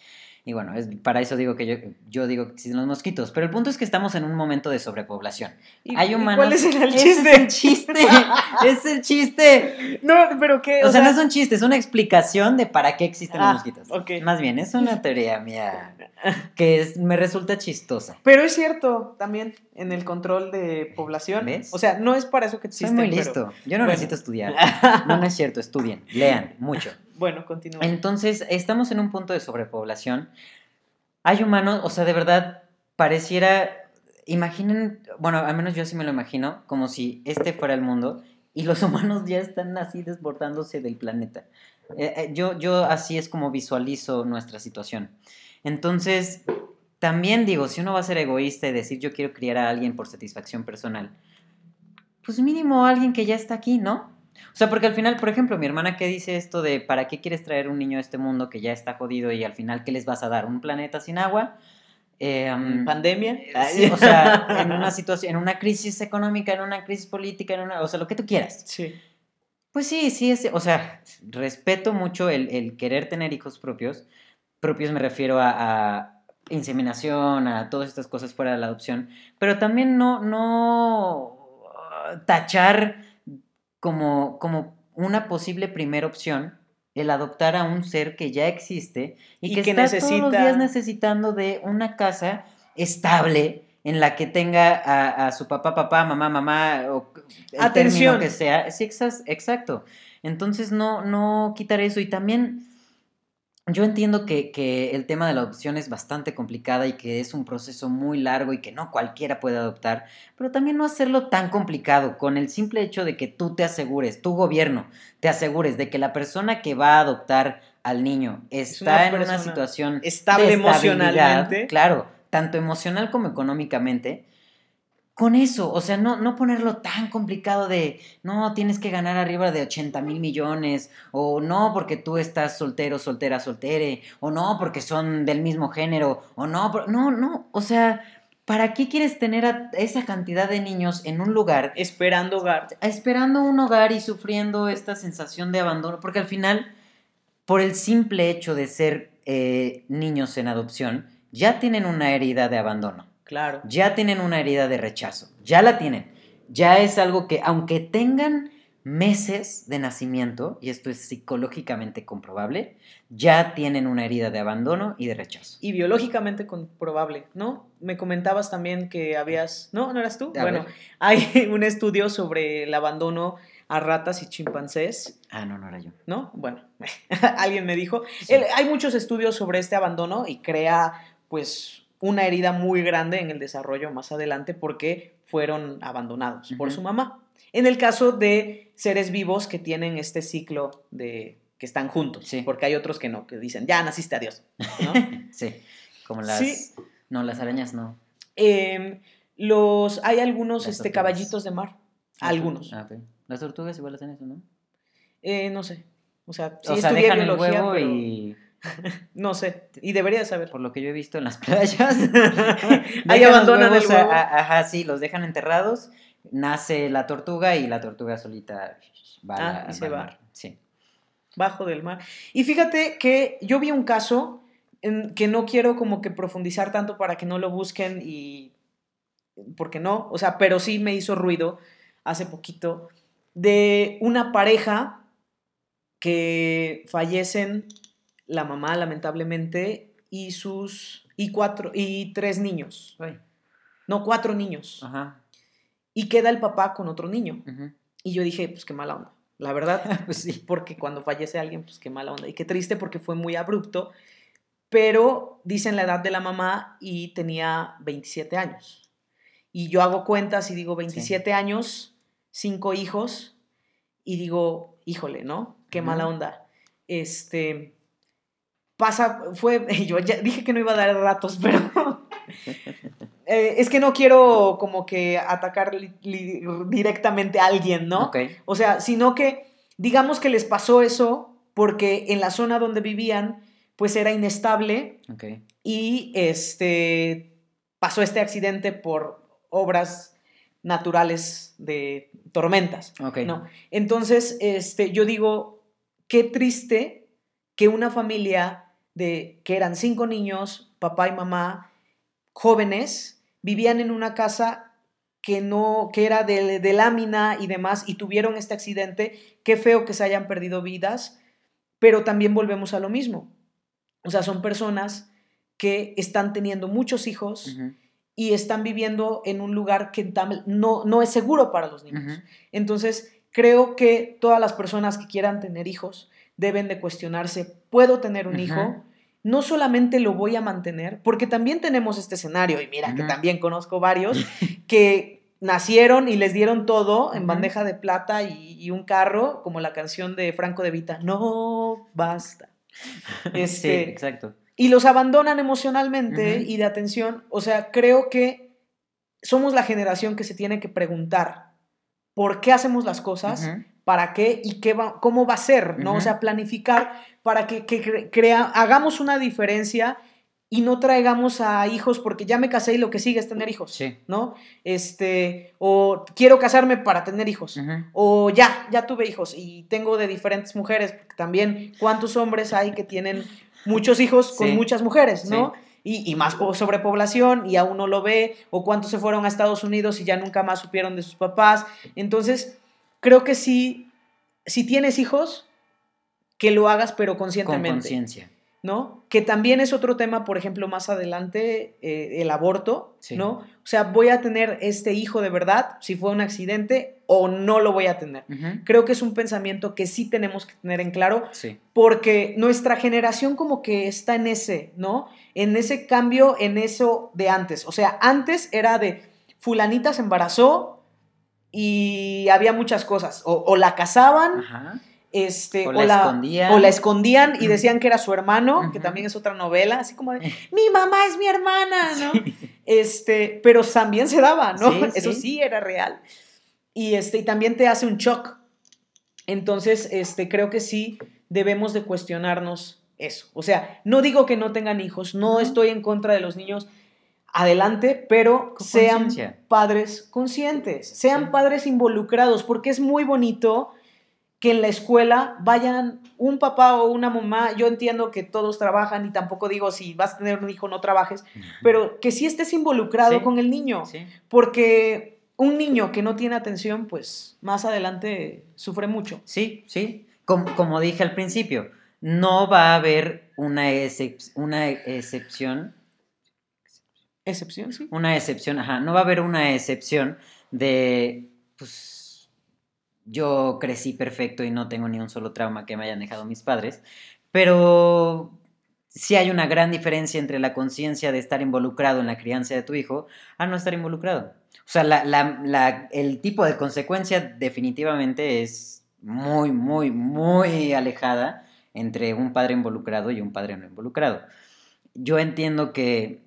Y bueno, es, para eso digo que yo, yo digo que existen los mosquitos. Pero el punto es que estamos en un momento de sobrepoblación. ¿Y- Hay humanos. ¿Cuál es el chiste? Es el chiste. es el chiste. No, pero qué. O sea, no es un chiste, es una explicación de para qué existen Ah, los mosquitos. ok. Más bien, es una teoría mía que es- me resulta chistosa. Pero es cierto también en el control de población. ¿Ves? O sea, no es para eso que Soy existen. muy pero- listo. Yo no bueno. necesito estudiar. No, no es cierto, estudien, lean mucho. Bueno, continúa. Entonces, estamos en un punto de sobrepoblación. Hay humanos, o sea, de verdad, pareciera, imaginen, bueno, al menos yo sí me lo imagino, como si este fuera el mundo y los humanos ya están así desbordándose del planeta. Eh, eh, yo, yo así es como visualizo nuestra situación. Entonces, también digo, si uno va a ser egoísta y decir yo quiero criar a alguien por satisfacción personal, pues mínimo alguien que ya está aquí, ¿no? O sea, porque al final, por ejemplo, mi hermana que dice esto de ¿para qué quieres traer un niño a este mundo que ya está jodido y al final qué les vas a dar? ¿Un planeta sin agua? Eh, um, ¿Pandemia? sí, o sea, en una situación, en una crisis económica, en una crisis política, en una, o sea, lo que tú quieras. Sí. Pues sí, sí, es, o sea, respeto mucho el, el querer tener hijos propios. Propios me refiero a, a inseminación, a todas estas cosas fuera de la adopción, pero también no, no ah, tachar como, como una posible primera opción el adoptar a un ser que ya existe y, Y que, que está todos los necesita- días necesitando de una casa estable en la que tenga a, a su papá, papá, mamá, mamá, o el Atención. término que sea. Sí, exacto. Entonces, no, no quitar eso. Y también, yo entiendo que, que el tema de la adopción es bastante complicada y que es un proceso muy largo y que no cualquiera puede adoptar, pero también no hacerlo tan complicado con el simple hecho de que tú te asegures, tu gobierno, te asegures de que la persona que va a adoptar al niño está una en una situación estable de emocionalmente. Claro, tanto emocional como económicamente. Con eso, o sea, no, no ponerlo tan complicado de, no, tienes que ganar arriba de 80 mil millones, o no, porque tú estás soltero, soltera, soltere, o no, porque son del mismo género, o no, no, no, o sea, ¿para qué quieres tener a esa cantidad de niños en un lugar? Esperando hogar. Esperando un hogar y sufriendo esta sensación de abandono, porque al final, por el simple hecho de ser eh, niños en adopción, ya tienen una herida de abandono. Claro. Ya tienen una herida de rechazo, ya la tienen. Ya es algo que, aunque tengan meses de nacimiento, y esto es psicológicamente comprobable, ya tienen una herida de abandono y de rechazo. Y biológicamente comprobable, ¿no? Me comentabas también que habías... No, ¿no eras tú? bueno, hay un estudio sobre el abandono a ratas y chimpancés. Ah, no, no era yo. ¿No? Bueno, alguien me dijo. hay muchos estudios sobre este abandono y crea, pues, una herida muy grande en el desarrollo más adelante porque fueron abandonados por su mamá. En el caso de seres vivos que tienen este ciclo de que están juntos, sí. porque hay otros que no, que dicen, ya naciste adiós, ¿no? sí, como las... No, las arañas no. Em, los, hay algunos este, caballitos de mar, algunos. Ah, Las tortugas igual hacen eso, ¿no? Eh, no sé. O sea, sí o sea, dejan el huevo y no sé, y debería saber. Por lo que yo he visto en las playas. Ahí abandonan el huevo. ajá, sí, los dejan enterrados, nace la tortuga y la tortuga solita va, ah, y se va. Sí. Bajo del mar. Y fíjate que yo vi un caso en que no quiero como que profundizar tanto para que no lo busquen y... Porque no, o sea, pero sí me hizo ruido hace poquito de una pareja que fallecen la mamá, lamentablemente, y sus. y cuatro. y tres niños. No, cuatro niños. Ajá. Y queda el papá con otro niño. Y yo dije, pues qué mala onda. La verdad, pues sí, porque cuando fallece alguien, pues qué mala onda. Y qué triste porque fue muy abrupto. Pero dicen la edad de la mamá y tenía 27 años. Y yo hago cuentas y digo 27 años, cinco hijos. Y digo, híjole, ¿no? Qué mala onda. Este, pasa, fue, yo ya dije que no iba a dar datos, pero eh, es que no quiero como que atacar directamente a alguien, ¿no? O sea, sino que digamos que les pasó eso porque en la zona donde vivían, pues era inestable y este pasó este accidente por obras naturales de tormentas. ¿no? Entonces, este, yo digo, qué triste que una familia de que eran cinco niños, papá y mamá, jóvenes, vivían en una casa que no, que era de, de, lámina y demás, y tuvieron este accidente, qué feo que se hayan perdido vidas, pero también volvemos a lo mismo. O sea, son personas que están teniendo muchos hijos y están viviendo en un lugar que no, no es seguro para los niños. Entonces, creo que todas las personas que quieran tener hijos deben de cuestionarse, ¿puedo tener un hijo? No solamente lo voy a mantener, porque también tenemos este escenario, y mira que también conozco varios, que nacieron y les dieron todo en bandeja de plata y, un carro, como la canción de Franco de Vita, no basta. Este, sí, exacto. Y los abandonan emocionalmente y de atención. O sea, creo que somos la generación que se tiene que preguntar por qué hacemos las cosas, para qué y qué va, cómo va a ser, ¿no? O sea, planificar para que, crea, hagamos una diferencia y no traigamos a hijos porque ya me casé y lo que sigue es tener hijos, ¿no? Este, o quiero casarme para tener hijos, o ya, ya tuve hijos y tengo de diferentes mujeres, porque también cuántos hombres hay que tienen muchos hijos con muchas mujeres, ¿no? Y, y, más sobrepoblación y aún no lo ve, o cuántos se fueron a Estados Unidos y ya nunca más supieron de sus papás. Entonces, creo que sí, si tienes hijos, que lo hagas pero conscientemente. Con conciencia. ¿No? Que también es otro tema, por ejemplo, más adelante, eh, el aborto, ¿no? O sea, voy a tener este hijo de verdad, si fue un accidente, o no lo voy a tener. Creo que es un pensamiento que sí tenemos que tener en claro, porque nuestra generación como que está en ese, ¿no? En ese cambio, en eso de antes. O sea, antes era de fulanita se embarazó, y había muchas cosas. O, la casaban, este, o, la, escondían. o la escondían y decían que era su hermano, que también es otra novela, así como de, mi mamá es mi hermana, ¿no? Este, pero también se daba, ¿no? Sí, Eso sí. sí era real. Y, este, y también te hace un shock. Entonces, este, creo que sí debemos de cuestionarnos eso. O sea, no digo que no tengan hijos, no estoy en contra de los niños, adelante, pero sean padres conscientes, sean Sí. padres involucrados, porque es muy bonito que en la escuela vayan un papá o una mamá, yo entiendo que todos trabajan y tampoco digo si vas a tener un hijo no trabajes, pero que sí estés involucrado Sí. con el niño, Sí. porque un niño que no tiene atención, pues más adelante sufre mucho. Sí, sí. Como, como dije al principio, no va a haber una, excep- una excepción, Excepción, sí. una excepción, ajá, no va a haber una excepción de, pues, yo crecí perfecto y no tengo ni un solo trauma que me hayan dejado mis padres, pero sí hay una gran diferencia entre la conciencia de estar involucrado en la crianza de tu hijo a no estar involucrado. O sea, la- la- la- el tipo de consecuencia definitivamente es muy, muy, muy alejada entre un padre involucrado y un padre no involucrado. Yo entiendo que,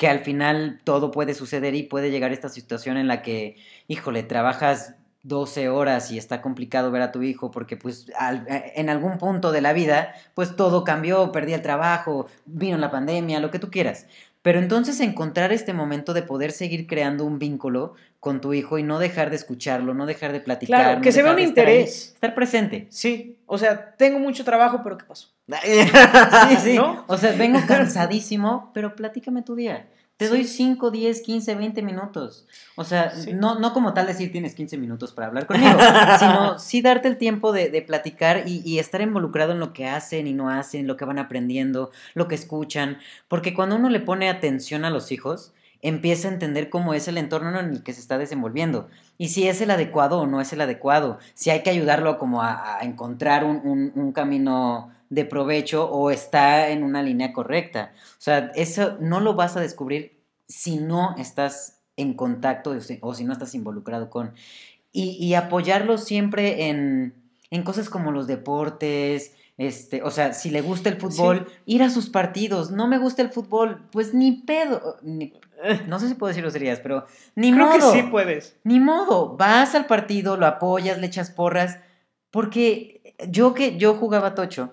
que al final todo puede suceder y puede llegar esta situación en la que, híjole, trabajas 12 horas y está complicado ver a tu hijo porque pues al- en algún punto de la vida pues todo cambió, perdí el trabajo, vino la pandemia, lo que tú quieras. Pero entonces encontrar este momento de poder seguir creando un vínculo con tu hijo y no dejar de escucharlo, no dejar de platicar. Claro, no que se vea un de estar ahí, interés. estar presente. Sí, o sea, tengo mucho trabajo, pero ¿qué pasó? Sí, sí. ¿No? O sea, vengo cansadísimo, pero platícame tu día. Te doy 5, 10, 15, 20 minutos. O sea, Sí. no, no como tal decir tienes 15 minutos para hablar conmigo, sino sí darte el tiempo de, de platicar y, y estar involucrado en lo que hacen y no hacen, lo que van aprendiendo, lo que escuchan. Porque cuando uno le pone atención a los hijos, empieza a entender cómo es el entorno en el que se está desenvolviendo. Y si es el adecuado o no es el adecuado. Si hay que ayudarlo como a, a encontrar un, un- un camino de provecho o está en una línea correcta. O sea, eso no lo vas a descubrir si no estás en contacto o si, o si no estás involucrado con. Y, y apoyarlo siempre en, en cosas como los deportes. Este, o sea, si le gusta el fútbol, ir a sus partidos. No me gusta el fútbol, pues ni pedo. ni- no sé si puedo decir groserías, pero ni Creo modo. que sí puedes. Ni modo, vas al partido, lo apoyas, le echas porras, porque yo que yo jugaba tocho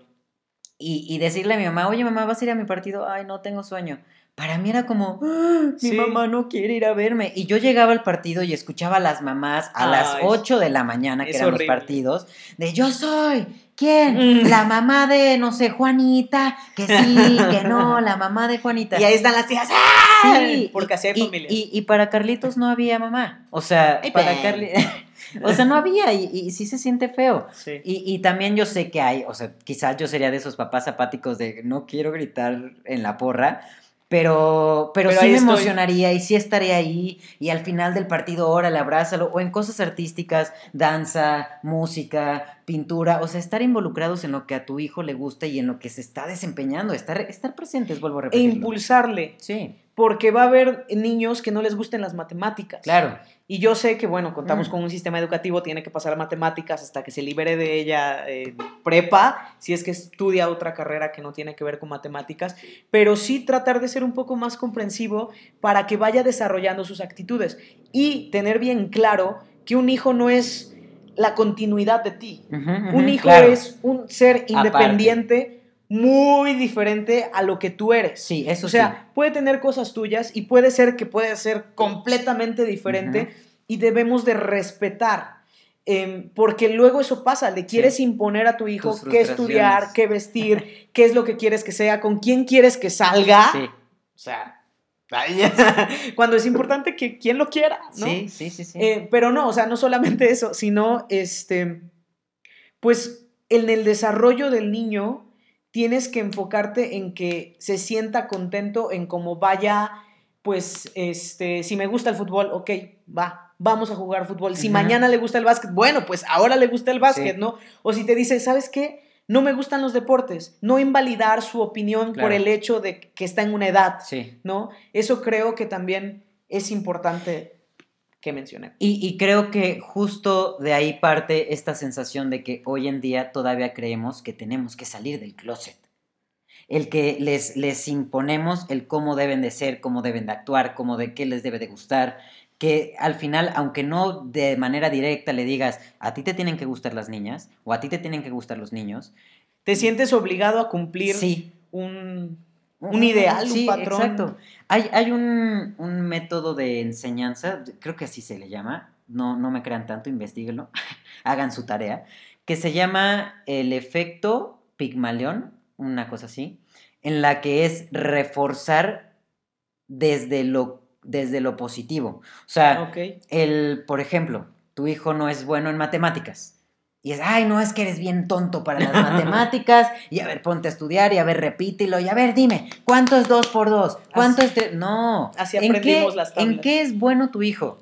y, y decirle a mi mamá, oye mamá, ¿vas a ir a mi partido? Ay, no tengo sueño. Para mí era como, "Ah, mi Sí. mamá no quiere ir a verme. Y yo llegaba al partido y escuchaba a las mamás a las Ay, 8 de la mañana, que eran horrible. los partidos, de yo soy, ¿quién? Mm. La mamá de, no sé, Juanita, que sí, que no, la mamá de Juanita. Y ahí están las tías. ¡ah! Sí, Porque así hay y, familias. y, y para Carlitos no había mamá. O sea, Ay, para. Carlitos. o sea, no había y, y sí se siente feo. Sí. Y, y también yo sé que hay, o sea, quizás yo sería de esos papás apáticos de no quiero gritar en la porra. Pero, pero, Pero sí me estoy. emocionaría y sí estaría ahí y al final del partido, órale, abrázalo, o en cosas artísticas, danza, música, pintura, o sea, estar involucrados en lo que a tu hijo le gusta y en lo que se está desempeñando, estar, estar presentes, vuelvo a E repetirlo. impulsarle. Sí, Porque va a haber niños que no les gusten las matemáticas. claro. Y yo sé que, bueno, contamos Mm. con un sistema educativo, tiene que pasar a matemáticas hasta que se libere de ella en prepa, si es que estudia otra carrera que no tiene que ver con matemáticas, pero sí tratar de ser un poco más comprensivo para que vaya desarrollando sus actitudes y tener bien claro que un hijo no es la continuidad de ti. Un hijo claro. es un ser independiente muy diferente a lo que tú eres. Sí, eso O sea, puede tener cosas tuyas y puede ser que puede ser completamente diferente y debemos de respetar. em, porque luego eso pasa, le quieres imponer a tu hijo qué estudiar, qué vestir, qué es lo que quieres que sea, con quién quieres que salga. Sí, O sea, cuando es importante que quien lo quiera, ¿no? sí, sí, sí. sí. Eh, pero no, o sea, no solamente eso, sino este, pues en el desarrollo del niño tienes que enfocarte en que se sienta contento en cómo vaya, pues, este, si me gusta el fútbol, ok, va, vamos a jugar fútbol. Si mañana le gusta el básquet, bueno, pues ahora le gusta el básquet, Sí. ¿no? O si te dice, ¿sabes qué? No me gustan los deportes, no invalidar su opinión por el hecho de que está en una edad, sí. ¿no? Eso creo que también es importante que mencioné. Y, y creo que justo de ahí parte esta sensación de que hoy en día todavía creemos que tenemos que salir del closet. el que les, les imponemos el cómo deben de ser, cómo deben de actuar, cómo de qué les debe de gustar, que al final, aunque no de manera directa le digas, a ti te tienen que gustar las niñas o a ti te tienen que gustar los niños, te sientes obligado a cumplir sí. un, un ideal, un patrón. Exacto. Hay, hay un, un, método de enseñanza, creo que así se le llama, no, no me crean tanto, investiguenlo, hagan su tarea, que se llama el efecto Pigmalión, una cosa así, en la que es reforzar desde lo, desde lo positivo. O sea, el, por ejemplo, tu hijo no es bueno en matemáticas. Y es, ay, no, es que eres bien tonto para las matemáticas. Y a ver, ponte a estudiar y a ver, repítelo. Y a ver, dime, ¿cuánto es dos por dos? ¿Cuánto es tres? No. Así aprendimos las tablas. ¿En qué es bueno tu hijo?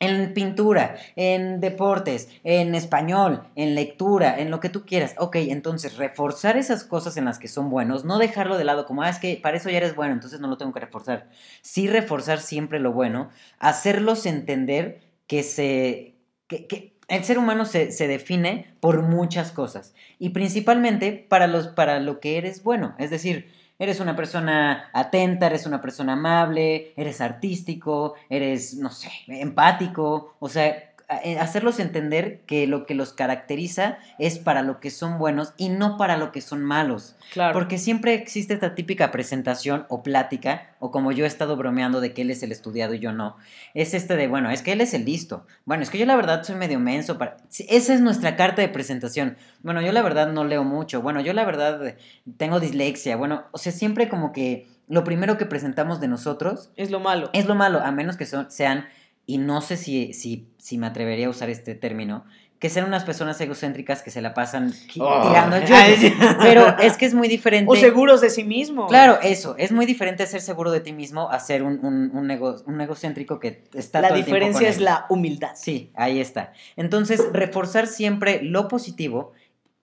en pintura, en deportes, en español, en lectura, en lo que tú quieras. Ok, entonces reforzar esas cosas en las que son buenos, no dejarlo de lado como, ah, es que para eso ya eres bueno, entonces no lo tengo que reforzar. Sí reforzar siempre lo bueno, hacerlos entender que se... que, el ser humano se, se, define por muchas cosas y principalmente para, los, para lo que eres bueno. Es decir, eres una persona atenta, eres una persona amable, eres artístico, eres, no sé, empático, o sea, hacerlos entender que lo que los caracteriza es para lo que son buenos y no para lo que son malos. Claro. Porque siempre existe esta típica presentación o plática, o como yo he estado bromeando de que él es el estudiado y yo no, es este de, bueno, es que él es el listo. Bueno, es que yo la verdad soy medio menso. Para... Esa es nuestra carta de presentación. Bueno, yo la verdad no leo mucho. Bueno, yo la verdad tengo dislexia. Bueno, o sea, siempre como que lo primero que presentamos de nosotros es lo malo. Es lo malo, a menos que son, sean y no sé si, si, si me atrevería a usar este término, que sean unas personas egocéntricas que se la pasan oh. tirando Pero es que es muy diferente. O seguros de sí mismo. Claro, eso. Es muy diferente ser seguro de ti mismo a ser un, un, un, un egocéntrico que está La diferencia es la humildad. Sí, ahí está. Entonces, reforzar siempre lo positivo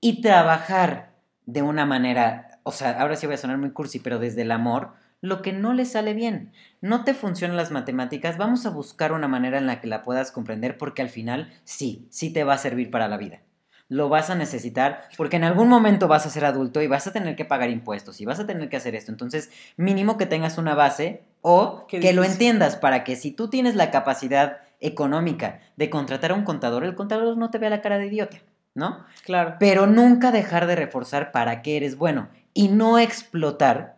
y trabajar de una manera. O sea, ahora sí voy a sonar muy cursi, pero desde el amor lo que no le sale bien. No te funcionan las matemáticas, vamos a buscar una manera en la que la puedas comprender porque al final sí, sí te va a servir para la vida. Lo vas a necesitar porque en algún momento vas a ser adulto y vas a tener que pagar impuestos y vas a tener que hacer esto. Entonces, mínimo que tengas una base o que lo entiendas para que si tú tienes la capacidad económica de contratar a un contador, el contador no te vea la cara de idiota, ¿no? Claro. Pero nunca dejar de reforzar para qué eres bueno y no explotar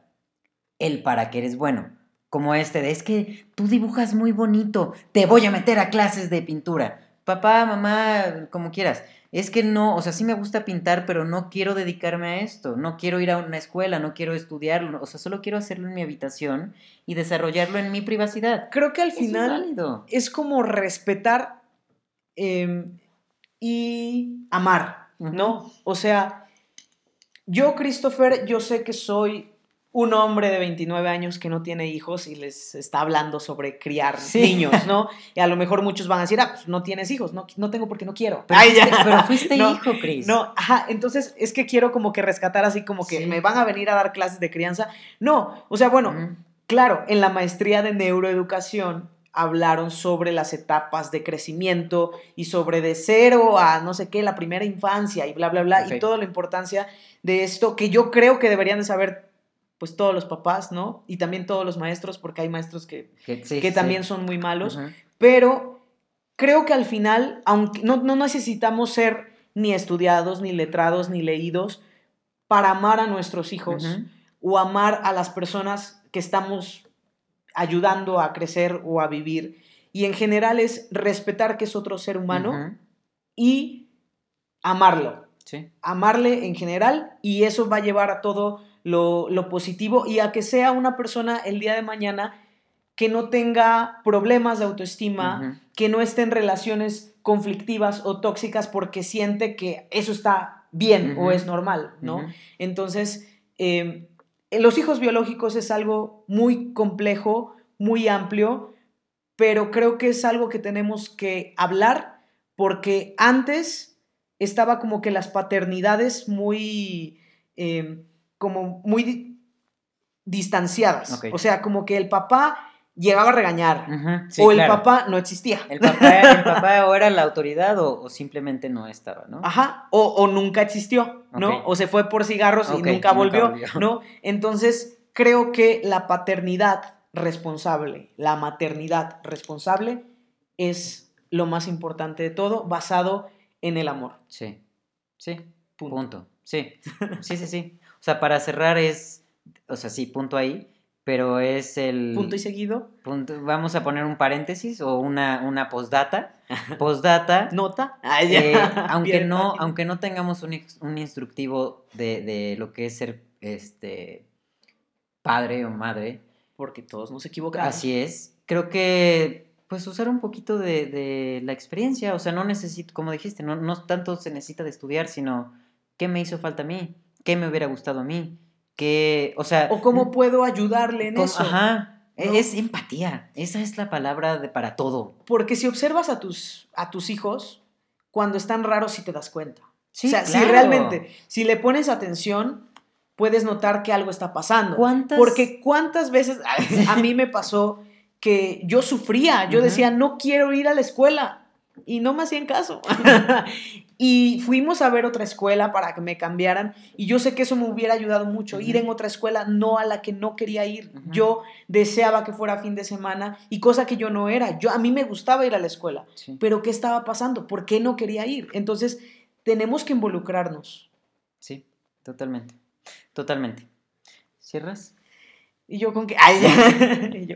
el para que eres bueno. Como este de, es que tú dibujas muy bonito, te voy a meter a clases de pintura. Papá, mamá, como quieras. Es que no, o sea, sí me gusta pintar, pero no quiero dedicarme a esto. No quiero ir a una escuela, no quiero estudiarlo. O sea, solo quiero hacerlo en mi habitación y desarrollarlo en mi privacidad. Creo que al final es, como respetar em, y amar, ¿no? O sea, yo, Christopher, yo sé que soy un hombre de 29 años que no tiene hijos y les está hablando sobre criar niños, ¿no? Y a lo mejor muchos van a decir, ah, pues no tienes hijos, no, no tengo porque no quiero. Pero, fuiste, pero fuiste hijo, Cris. No, ajá, entonces es que quiero como que rescatar así como que me van a venir a dar clases de crianza. No, o sea, bueno, claro, en la maestría de neuroeducación hablaron sobre las etapas de crecimiento y sobre de cero a no sé qué, la primera infancia y bla, bla, bla, y toda la importancia de esto que yo creo que deberían de saber pues todos los papás, ¿no? Y también todos los maestros, porque hay maestros que, que, también son muy malos, pero creo que al final, aunque no, no, necesitamos ser ni estudiados, ni letrados, ni leídos para amar a nuestros hijos o amar a las personas que estamos ayudando a crecer o a vivir. Y en general es respetar que es otro ser humano y amarlo. Amarle en general y eso va a llevar a todo lo, positivo y a que sea una persona el día de mañana que no tenga problemas de autoestima, que no esté en relaciones conflictivas o tóxicas porque siente que eso está bien o es normal, ¿no? Entonces, em, los hijos biológicos es algo muy complejo, muy amplio, pero creo que es algo que tenemos que hablar porque antes estaba como que las paternidades muy... Em, como muy distanciadas. O sea, como que el papá llegaba a regañar. Sí, o el claro. papá no existía. El papá, el papá o era la autoridad o, o simplemente no estaba, ¿no? Ajá, o, o nunca existió, ¿no? O se fue por cigarros y nunca volvió. ¿no? Entonces, creo que la paternidad responsable, la maternidad responsable es lo más importante de todo, basado en el amor. Sí, sí, Punto. punto. Sí, sí, sí, sí. O sea, para cerrar es, o sea, sí, punto ahí, pero es el... Punto y seguido. punto- vamos a poner un paréntesis o una, una postdata. Postdata, Nota. Eh, aunque, no, aunque no tengamos un, un instructivo de, de lo que es ser este padre o madre, Porque todos nos equivocamos. Así es. Creo que, pues, usar un poquito de, de la experiencia. O sea, no necesito, como dijiste, no, no tanto se necesita de estudiar, sino qué me hizo falta a mí, qué me hubiera gustado a mí, qué, o sea... O cómo puedo ayudarle en cómo- eso. Ajá. ¿no? Es empatía. Esa es la palabra de, para todo. Porque si observas a tus, a tus hijos, cuando están raros sí te das cuenta. Sí, o sea, si realmente, si le pones atención, puedes notar que algo está pasando. ¿Cuántas? Porque cuántas veces a, a mí me pasó que yo sufría, yo decía, no quiero ir a la escuela y no me hacían caso. y fuimos a ver otra escuela para que me cambiaran y yo sé que eso me hubiera ayudado mucho, ir en otra escuela, no a la que no quería ir. Yo deseaba que fuera fin de semana y cosa que yo no era. Yo a mí me gustaba ir a la escuela, Sí, pero ¿qué estaba pasando? ¿Por qué no quería ir? Entonces, tenemos que involucrarnos. sí, totalmente. Totalmente. ¿Cierras? Y yo con que, ay. Y yo,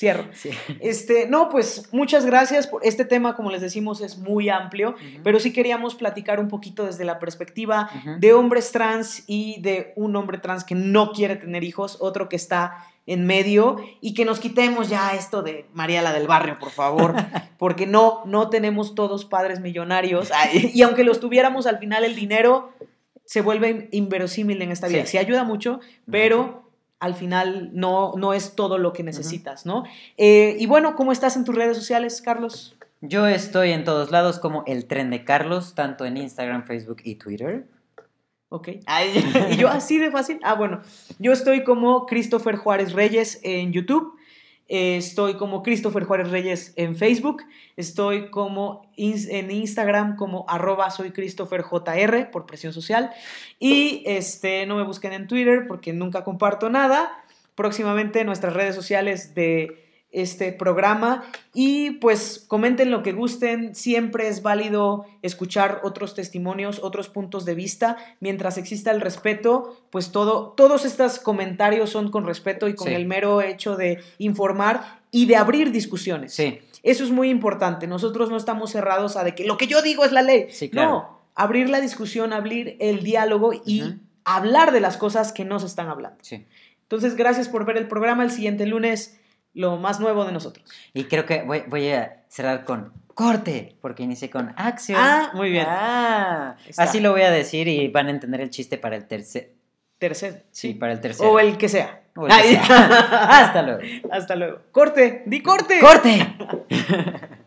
cierro. Sí. Este, no, pues muchas gracias por este tema, como les decimos, es muy amplio, pero sí queríamos platicar un poquito desde la perspectiva de hombres trans y de un hombre trans que no quiere tener hijos, otro que está en medio y que nos quitemos ya esto de María la del barrio, por favor, porque no, no tenemos todos padres millonarios y aunque los tuviéramos al final el dinero se vuelve inverosímil en esta vida. Sí. Sí ayuda mucho, pero al final no, no es todo lo que necesitas, ¿no? Eh, y bueno, ¿cómo estás en tus redes sociales, Carlos? Yo estoy en todos lados como el tren de Carlos, tanto en Instagram, Facebook y Twitter. Ok. Ay, y yo así de fácil. Ah, bueno. Yo estoy como Christopher Juárez Reyes en YouTube. Eh, estoy como Christopher Juárez Reyes en Facebook. Estoy como ins- en Instagram como arroba soy por presión social. Y este, no me busquen en Twitter porque nunca comparto nada. Próximamente nuestras redes sociales de este programa y pues comenten lo que gusten, siempre es válido escuchar otros testimonios, otros puntos de vista, mientras exista el respeto, pues todo, todos estos comentarios son con respeto y con Sí. el mero hecho de informar y de abrir discusiones. Sí, Eso es muy importante, nosotros no estamos cerrados a de que lo que yo digo es la ley, Sí, claro. no, abrir la discusión, abrir el diálogo y hablar de las cosas que no se están hablando. sí. Entonces, gracias por ver el programa, el siguiente lunes lo más nuevo de nosotros. Y creo que voy, voy a cerrar con corte, porque inicié con acción. Ah, muy bien. Ah, así lo voy a decir y van a entender el chiste para el tercer. Tercero. Sí, para el tercero. O el que sea. O el que sea. Hasta luego. Hasta luego. Corte, di corte. ¡Corte!